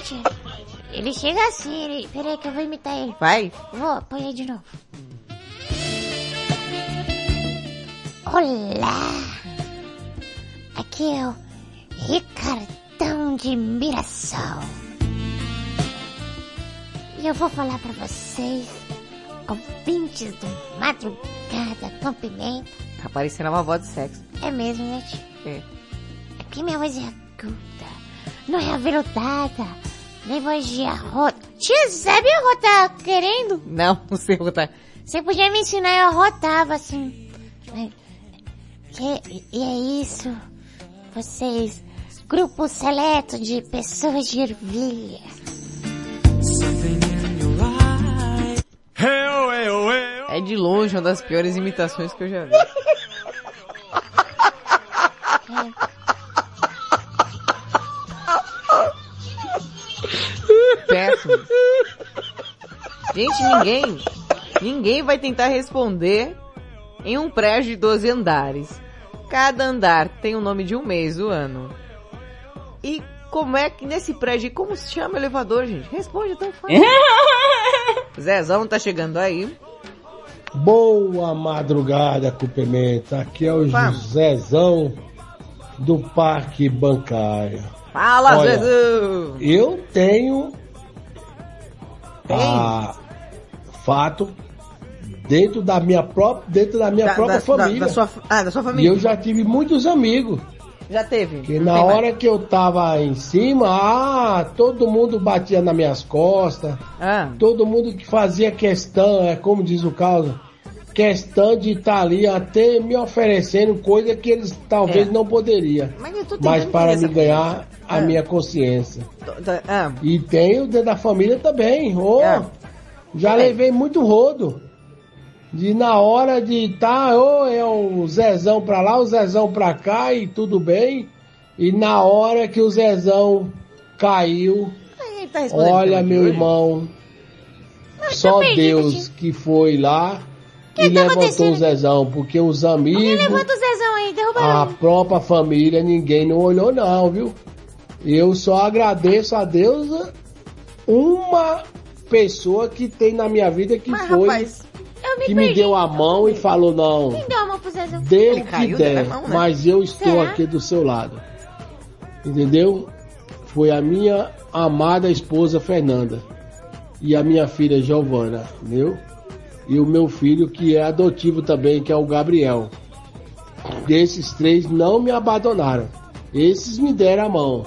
tia? Ele chega assim, ele... Peraí que eu vou imitar ele. Vai. Vou, põe aí de novo. Olá! Aqui é o Ricardão de Mirassol. E eu vou falar pra vocês, ouvintes do Madrugada com Pimenta. Tá parecendo uma voz de sexo. É mesmo, né? É. É porque minha voz é aguda, não é aveludada, nem voz de arroto. Tia, você sabe arrotar querendo? Não, não sei rotar. Você podia me ensinar, eu arrotava assim. E, e é isso. Vocês, grupo seleto de pessoas de ervilha. É de longe uma das piores imitações que eu já vi. *laughs* Péssimo. Gente, ninguém, ninguém vai tentar responder em um prédio de 12 andares. Cada andar tem o nome de um mês do ano. E como é que nesse prédio, como se chama o elevador, gente? Responde tão fácil. *laughs* Zezão tá chegando aí. Boa madrugada com pimenta. Aqui é o Vamos. Josezão do Parque Bancário. Fala, Olha, Zezão! Eu tenho a fato dentro da minha própria dentro da minha Da- própria da- da- família. da sua- ah, da sua E família. eu já tive muitos amigos. Já teve. Que na tem mais. hora que eu tava em cima, ah, todo mundo batia nas minhas costas. Ah. Todo mundo que fazia questão, é como diz o caso, questão de estar ali até me oferecendo coisa que eles talvez É. não poderiam. Mas eu tô Mas para me ganhar a Ah. minha consciência. Tá- Ah, E tenho dentro da família também. Oh, É. Já Também. levei muito rodo. De na hora de tá, ou é o Zezão pra lá, o Zezão pra cá e tudo bem. E na hora que o Zezão caiu, tá olha meu irmão, só Deus que foi lá e tá levantou o Zezão, porque os amigos, levanta o Zezão aí, derruba a ele. própria família, ninguém não olhou não, viu? Eu só agradeço a Deus uma pessoa que tem na minha vida que Mas, foi rapaz, eu me que me perdi. deu a mão e falou não, Quem deu a mão pro Zezão? Ele o que caiu, der, deu mão, né? mas eu estou Será? aqui do seu lado. Entendeu? Foi a minha amada esposa Fernanda e a minha filha Giovana, entendeu? E o meu filho que é adotivo também, que é o Gabriel. desses três não me abandonaram. Esses me deram a mão,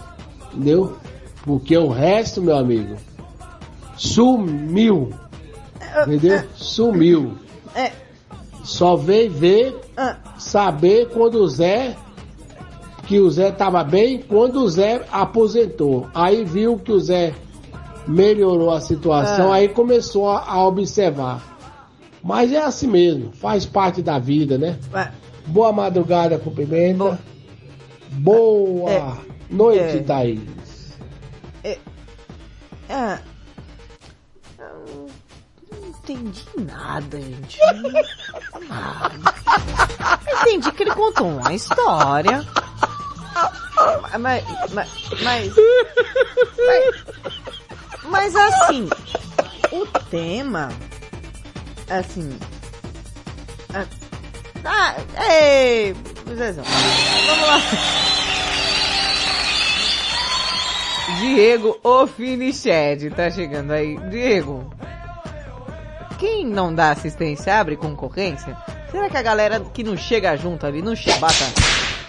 entendeu? Porque o resto, meu amigo, sumiu. Entendeu? Sumiu. É. Só veio ver, saber quando o Zé, que o Zé tava bem, quando o Zé aposentou. Aí viu que o Zé melhorou a situação, Ah. aí começou a, a observar. Mas é assim mesmo, faz parte da vida, né? Boa madrugada com pimenta. Boa noite, É. Thaís. Ah, eu não entendi nada, gente. Nada. Entendi que ele contou uma história. Mas, mas, mas, mas, mas assim, o tema, assim, ah, ah, ei, Zezão, vamos lá. Diego Ofiniched tá chegando aí. Diego, quem não dá assistência abre concorrência? Será que a galera que não chega junto ali, não chibata,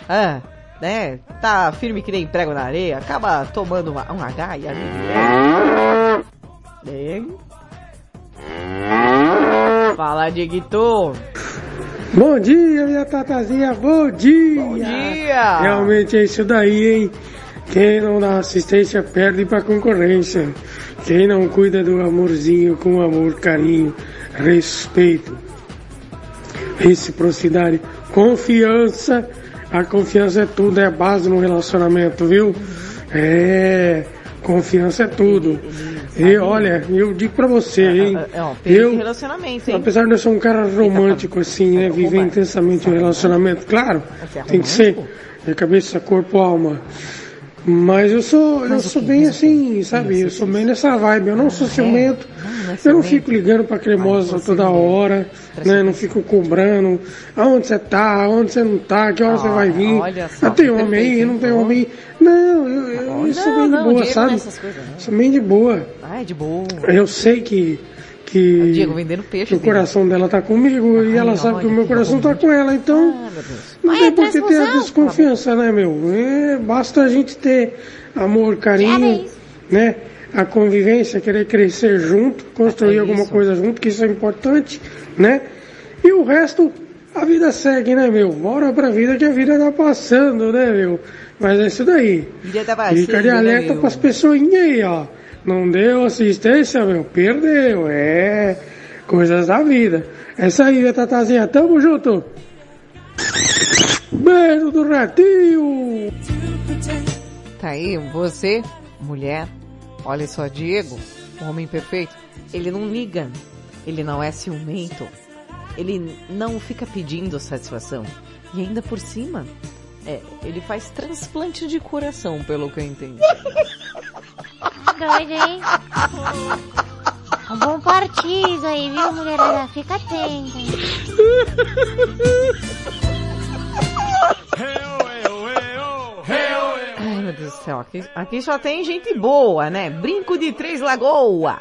ah, né, tá firme que nem prego na areia, acaba tomando uma, um H e. Diego? Fala, Dieguito! Bom dia, minha tatazinha, bom dia! Bom dia! Realmente é isso daí, hein? Quem não dá assistência perde pra concorrência. Quem não cuida do amorzinho com amor, carinho, respeito, reciprocidade, confiança. A confiança é tudo, é a base no relacionamento, viu? É, confiança é tudo. E olha, eu digo pra você, hein? É um perigo Eu, de relacionamento, hein? Apesar de eu ser um cara romântico assim, né? Viver intensamente um relacionamento, claro, é tem que ser de cabeça, corpo, alma. Mas eu sou, eu sou bem assim, sabe? Eu sou bem nessa vibe. Eu não sou ciumento. Eu não fico ligando pra cremosa toda hora, né? Não fico cobrando. Aonde você tá? Aonde você não tá? Que hora você vai vir? olha só, Ah, tem homem aí? Não tem homem aí? Não, eu, eu, eu sou bem de boa, sabe? Sou bem de boa. Ah, é de boa. Eu sei que que Diego vendendo peixe. o coração dela tá comigo e ela sabe que o meu coração tá com ela, então não Ai, tem é por que ter a desconfiança, né, meu? É, basta a gente ter amor, carinho, né? A convivência, querer crescer junto, construir alguma coisa junto, que isso é importante, né? E o resto, a vida segue, né, meu? Bora pra vida que a vida tá passando, né, meu? Mas é isso daí. Vida tá Fica de né, alerta meu? pras pessoinhas aí, ó. Não deu assistência, meu, perdeu. É coisas da vida. É isso aí, tatazinha. Tamo junto. Beijo do ratinho. Tá aí, você, mulher, olha só, Diego, o homem perfeito, ele não liga, ele não é ciumento, ele não fica pedindo satisfação. E ainda por cima, é, ele faz transplante de coração, pelo que eu entendi. *laughs* Doido, hein? Um bom partido aí, viu, mulherada? Fica atenta. Ai, meu Deus do céu, aqui, aqui só tem gente boa, né? Brinco de Três Lagoa.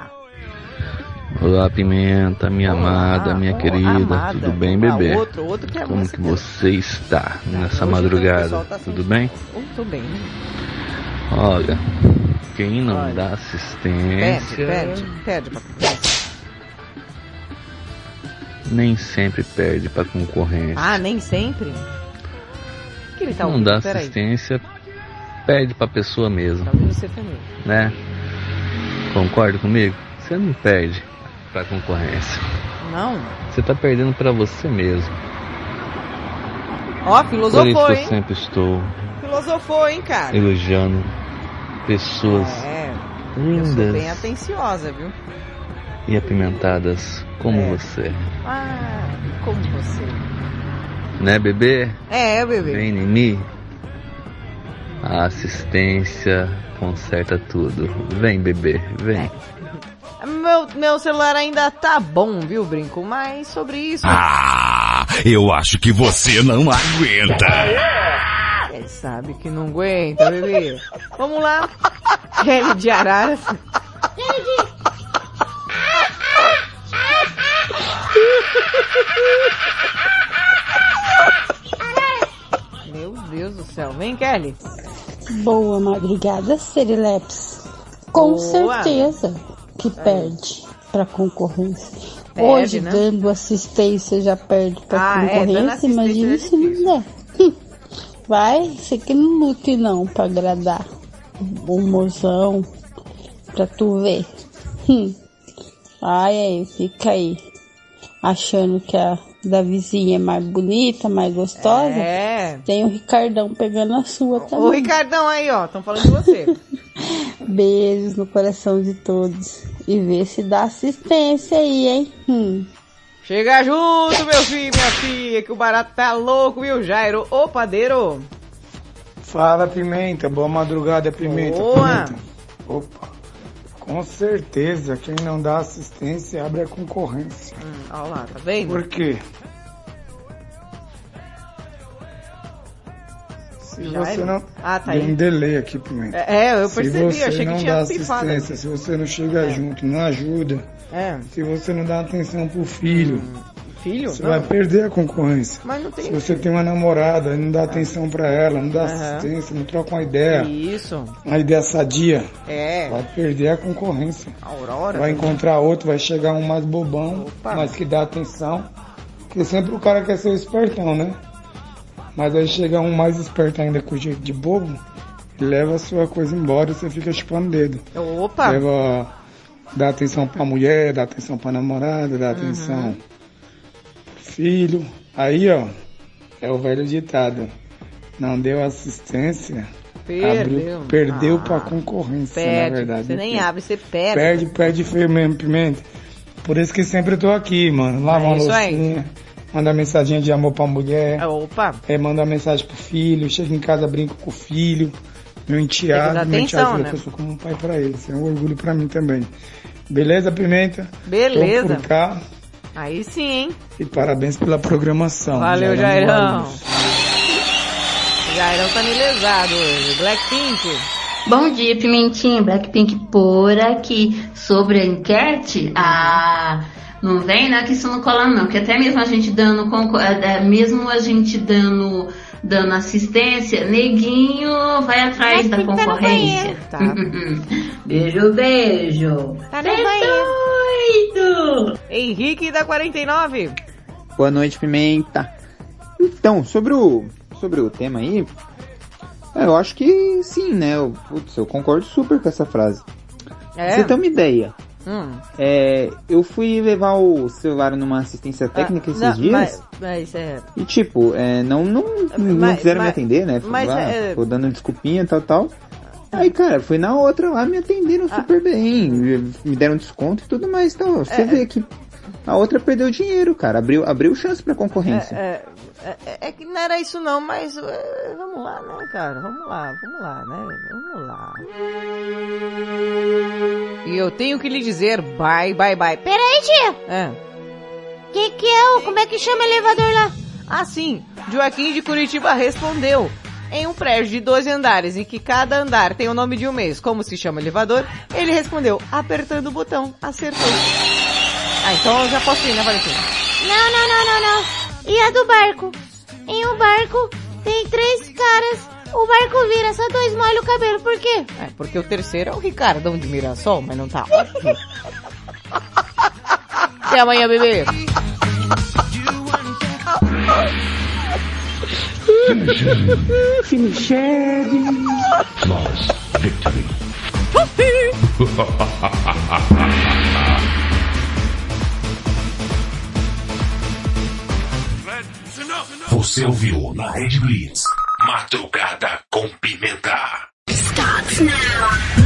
Olá, Pimenta, minha amada, minha querida, amada. tudo bem, Ah, bebê? outro, outro que é Como que você está nessa hoje madrugada? tá Tudo bem? Muito bem. Olha, quem não Olha. dá Pede, assistência pede, pede pra nem sempre perde pra concorrência. Ah, nem sempre? que ele tá não ouvindo? dá Peraí. assistência, pede pra pessoa mesmo, Tá ouvindo você também. né? Concorda comigo? Você não perde pra concorrência. Não? Você tá perdendo pra você mesmo. Ó, Por isso filosofou, que eu hein? sempre estou Filosofou, hein, cara? elogiando pessoas É, eu sou bem lindas atenciosa, viu? e apimentadas como É. você. Ah, como você. Né, bebê? É, bebê. Vem em mim. A assistência conserta tudo. Vem, bebê, vem. Meu, meu celular ainda tá bom, viu, Brinco? Mas sobre isso... Ah, eu acho que você não aguenta. Ele sabe que não aguenta, bebê. Vamos lá. Kelly de Araras. céu. Vem, Kelly. Boa madrugada, Serileps. Com Boa. certeza que perde pra concorrência. Perde, Hoje, né? dando assistência, já perde pra Ah, é, concorrência. assistência Imagina é se não der. Vai, você que não lute não pra agradar o mozão, pra tu ver. Hum. Ai, aí, fica aí. Achando que a da vizinha é mais bonita, mais gostosa. É. Tem o Ricardão pegando a sua também. Ô, Ricardão aí, ó. Estão falando de você. *laughs* Beijos no coração de todos. E vê se dá assistência aí, hein? Hum. Chega junto, meu filho, minha filha, que o barato tá louco, viu, Jairo? Ô, padeiro. Fala, Pimenta. Boa madrugada, Pimenta. Boa. Pimenta. Opa. Com certeza, quem não dá assistência abre a concorrência. Hum, olha lá, tá vendo? Por quê? Se Já você é? não... Ah, tá Deu aí. um delay aqui, Pimenta. É, eu Se percebi, você achei que não tinha dá pifado. assistência, se você não chega junto, não ajuda, É. se você não dá atenção pro filho, Filho? você Não. vai perder a concorrência. Mas não tem. Se você tem uma namorada e não dá atenção pra ela, não dá Aham. assistência, não troca uma ideia, Isso. uma ideia sadia, É. vai perder a concorrência. Aurora. Vai também. encontrar outro, vai chegar um mais bobão, mas que dá atenção. Porque sempre o cara quer ser espertão, né? Mas aí chega um mais esperto ainda com jeito de bobo, leva a sua coisa embora e você fica chupando dedo. Opa. Leva, dá atenção pra mulher, dá atenção pra namorada, dá atenção pro filho. Aí, ó, é o velho ditado. Não deu assistência, Perdeu. abriu- perdeu pra concorrência, Perde. na verdade. Você nem Porque abre, você perde. Perde, perde feio mesmo, Pimenta. Por isso que sempre eu tô aqui, mano. Lava É uma loucinha, manda mensaginha de amor pra mulher. Opa. É, manda mensagem pro filho, chega em casa, brinco com o filho. Meu enteado, dar meu atenção, enteado né? que eu sou como um pai pra ele. É um orgulho pra mim também. Beleza, Pimenta? Beleza. Tô por cá. Aí sim, hein? E parabéns pela programação. Valeu, Jairão Jairão. Jairão tá me lesado hoje. Blackpink. Bom dia, Pimentinha. Blackpink por aqui. Sobre a enquete, ah, não vem, né? Que isso não cola não. Que até mesmo a gente dando, eh, eh, mesmo a gente dando, dando assistência, neguinho vai atrás da Blackpink tá concorrência. Tá. *laughs* beijo, beijo. Tá no doido. Henrique da 49. Boa noite, Pimenta. Então, sobre o, sobre o tema aí, eu acho que sim, né? Eu, putz, eu concordo super com essa frase. É? Pra Você tem uma ideia. Hum. É, eu fui levar o celular numa assistência técnica esses Ah, Não, dias. Mas, mas é. E tipo, é, não, não, não Mas- quiseram me mas- atender, né? mas Lá, é- Ficou dando desculpinha e tal, tal. Aí, cara, fui na outra lá, me atenderam Ah. super bem, me deram desconto e tudo mais. Então, você É, vê que a outra perdeu dinheiro, cara, abriu, abriu chance pra concorrência. É, é, é- é que não era isso não, mas é, vamos lá, né, cara? Vamos lá, vamos lá, né? Vamos lá. E eu tenho que lhe dizer bye, bye, bye. Peraí, tia. É. Que que é. Como é que chama o elevador lá? Assim, Joaquim de Curitiba respondeu. Em um prédio de 12 andares, em que cada andar tem o nome de um mês, como se chama elevador, ele respondeu, apertando o botão, acertou. Ah, então eu já posso ir, né, Valentina? Não, não, não, não, não. E a do barco? Em um barco tem três caras. O barco vira, só dois molham o cabelo. Por quê? É, porque o terceiro é o Ricardão de Mirassol, mas não tá óbvio. *laughs* Até amanhã, bebê. Him. Flawless victory. *laughs* *laughs* Você ouviu na Red Blitz. Madrugada com Pimenta. Stop now.